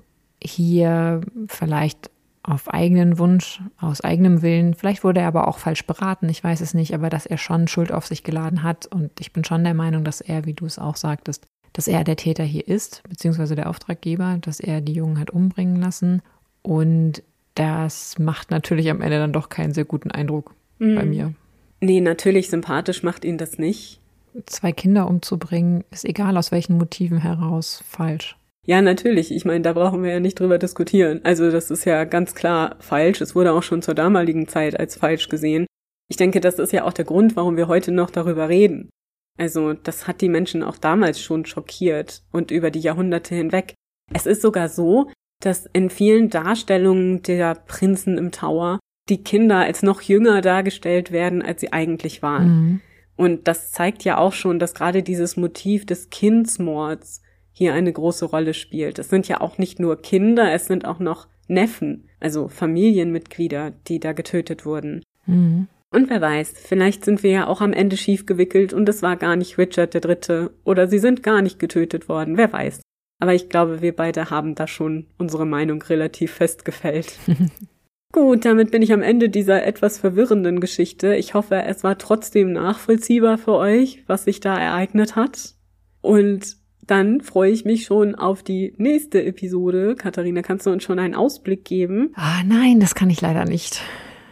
hier vielleicht auf eigenen Wunsch, aus eigenem Willen, vielleicht wurde er aber auch falsch beraten, ich weiß es nicht, aber dass er schon Schuld auf sich geladen hat. Und ich bin schon der Meinung, dass er, wie du es auch sagtest, dass er der Täter hier ist, beziehungsweise der Auftraggeber, dass er die Jungen hat umbringen lassen. Und das macht natürlich am Ende dann doch keinen sehr guten Eindruck mhm. bei mir. Nee, natürlich sympathisch macht ihn das nicht zwei Kinder umzubringen, ist egal aus welchen Motiven heraus falsch. Ja, natürlich. Ich meine, da brauchen wir ja nicht drüber diskutieren. Also das ist ja ganz klar falsch. Es wurde auch schon zur damaligen Zeit als falsch gesehen. Ich denke, das ist ja auch der Grund, warum wir heute noch darüber reden. Also das hat die Menschen auch damals schon schockiert und über die Jahrhunderte hinweg. Es ist sogar so, dass in vielen Darstellungen der Prinzen im Tower die Kinder als noch jünger dargestellt werden, als sie eigentlich waren. Mhm. Und das zeigt ja auch schon, dass gerade dieses Motiv des Kindsmords hier eine große Rolle spielt. Es sind ja auch nicht nur Kinder, es sind auch noch Neffen, also Familienmitglieder, die da getötet wurden. Mhm. Und wer weiß, vielleicht sind wir ja auch am Ende schief gewickelt und es war gar nicht Richard der Dritte oder sie sind gar nicht getötet worden, wer weiß. Aber ich glaube, wir beide haben da schon unsere Meinung relativ festgefällt. (laughs) Gut, damit bin ich am Ende dieser etwas verwirrenden Geschichte. Ich hoffe, es war trotzdem nachvollziehbar für euch, was sich da ereignet hat. Und dann freue ich mich schon auf die nächste Episode. Katharina, kannst du uns schon einen Ausblick geben? Ah, nein, das kann ich leider nicht.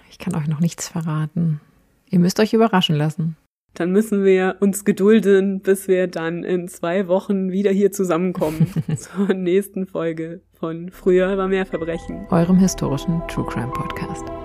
Ich kann euch noch nichts verraten. Ihr müsst euch überraschen lassen dann müssen wir uns gedulden, bis wir dann in zwei Wochen wieder hier zusammenkommen (laughs) zur nächsten Folge von Früher war mehr Verbrechen. Eurem historischen True Crime Podcast.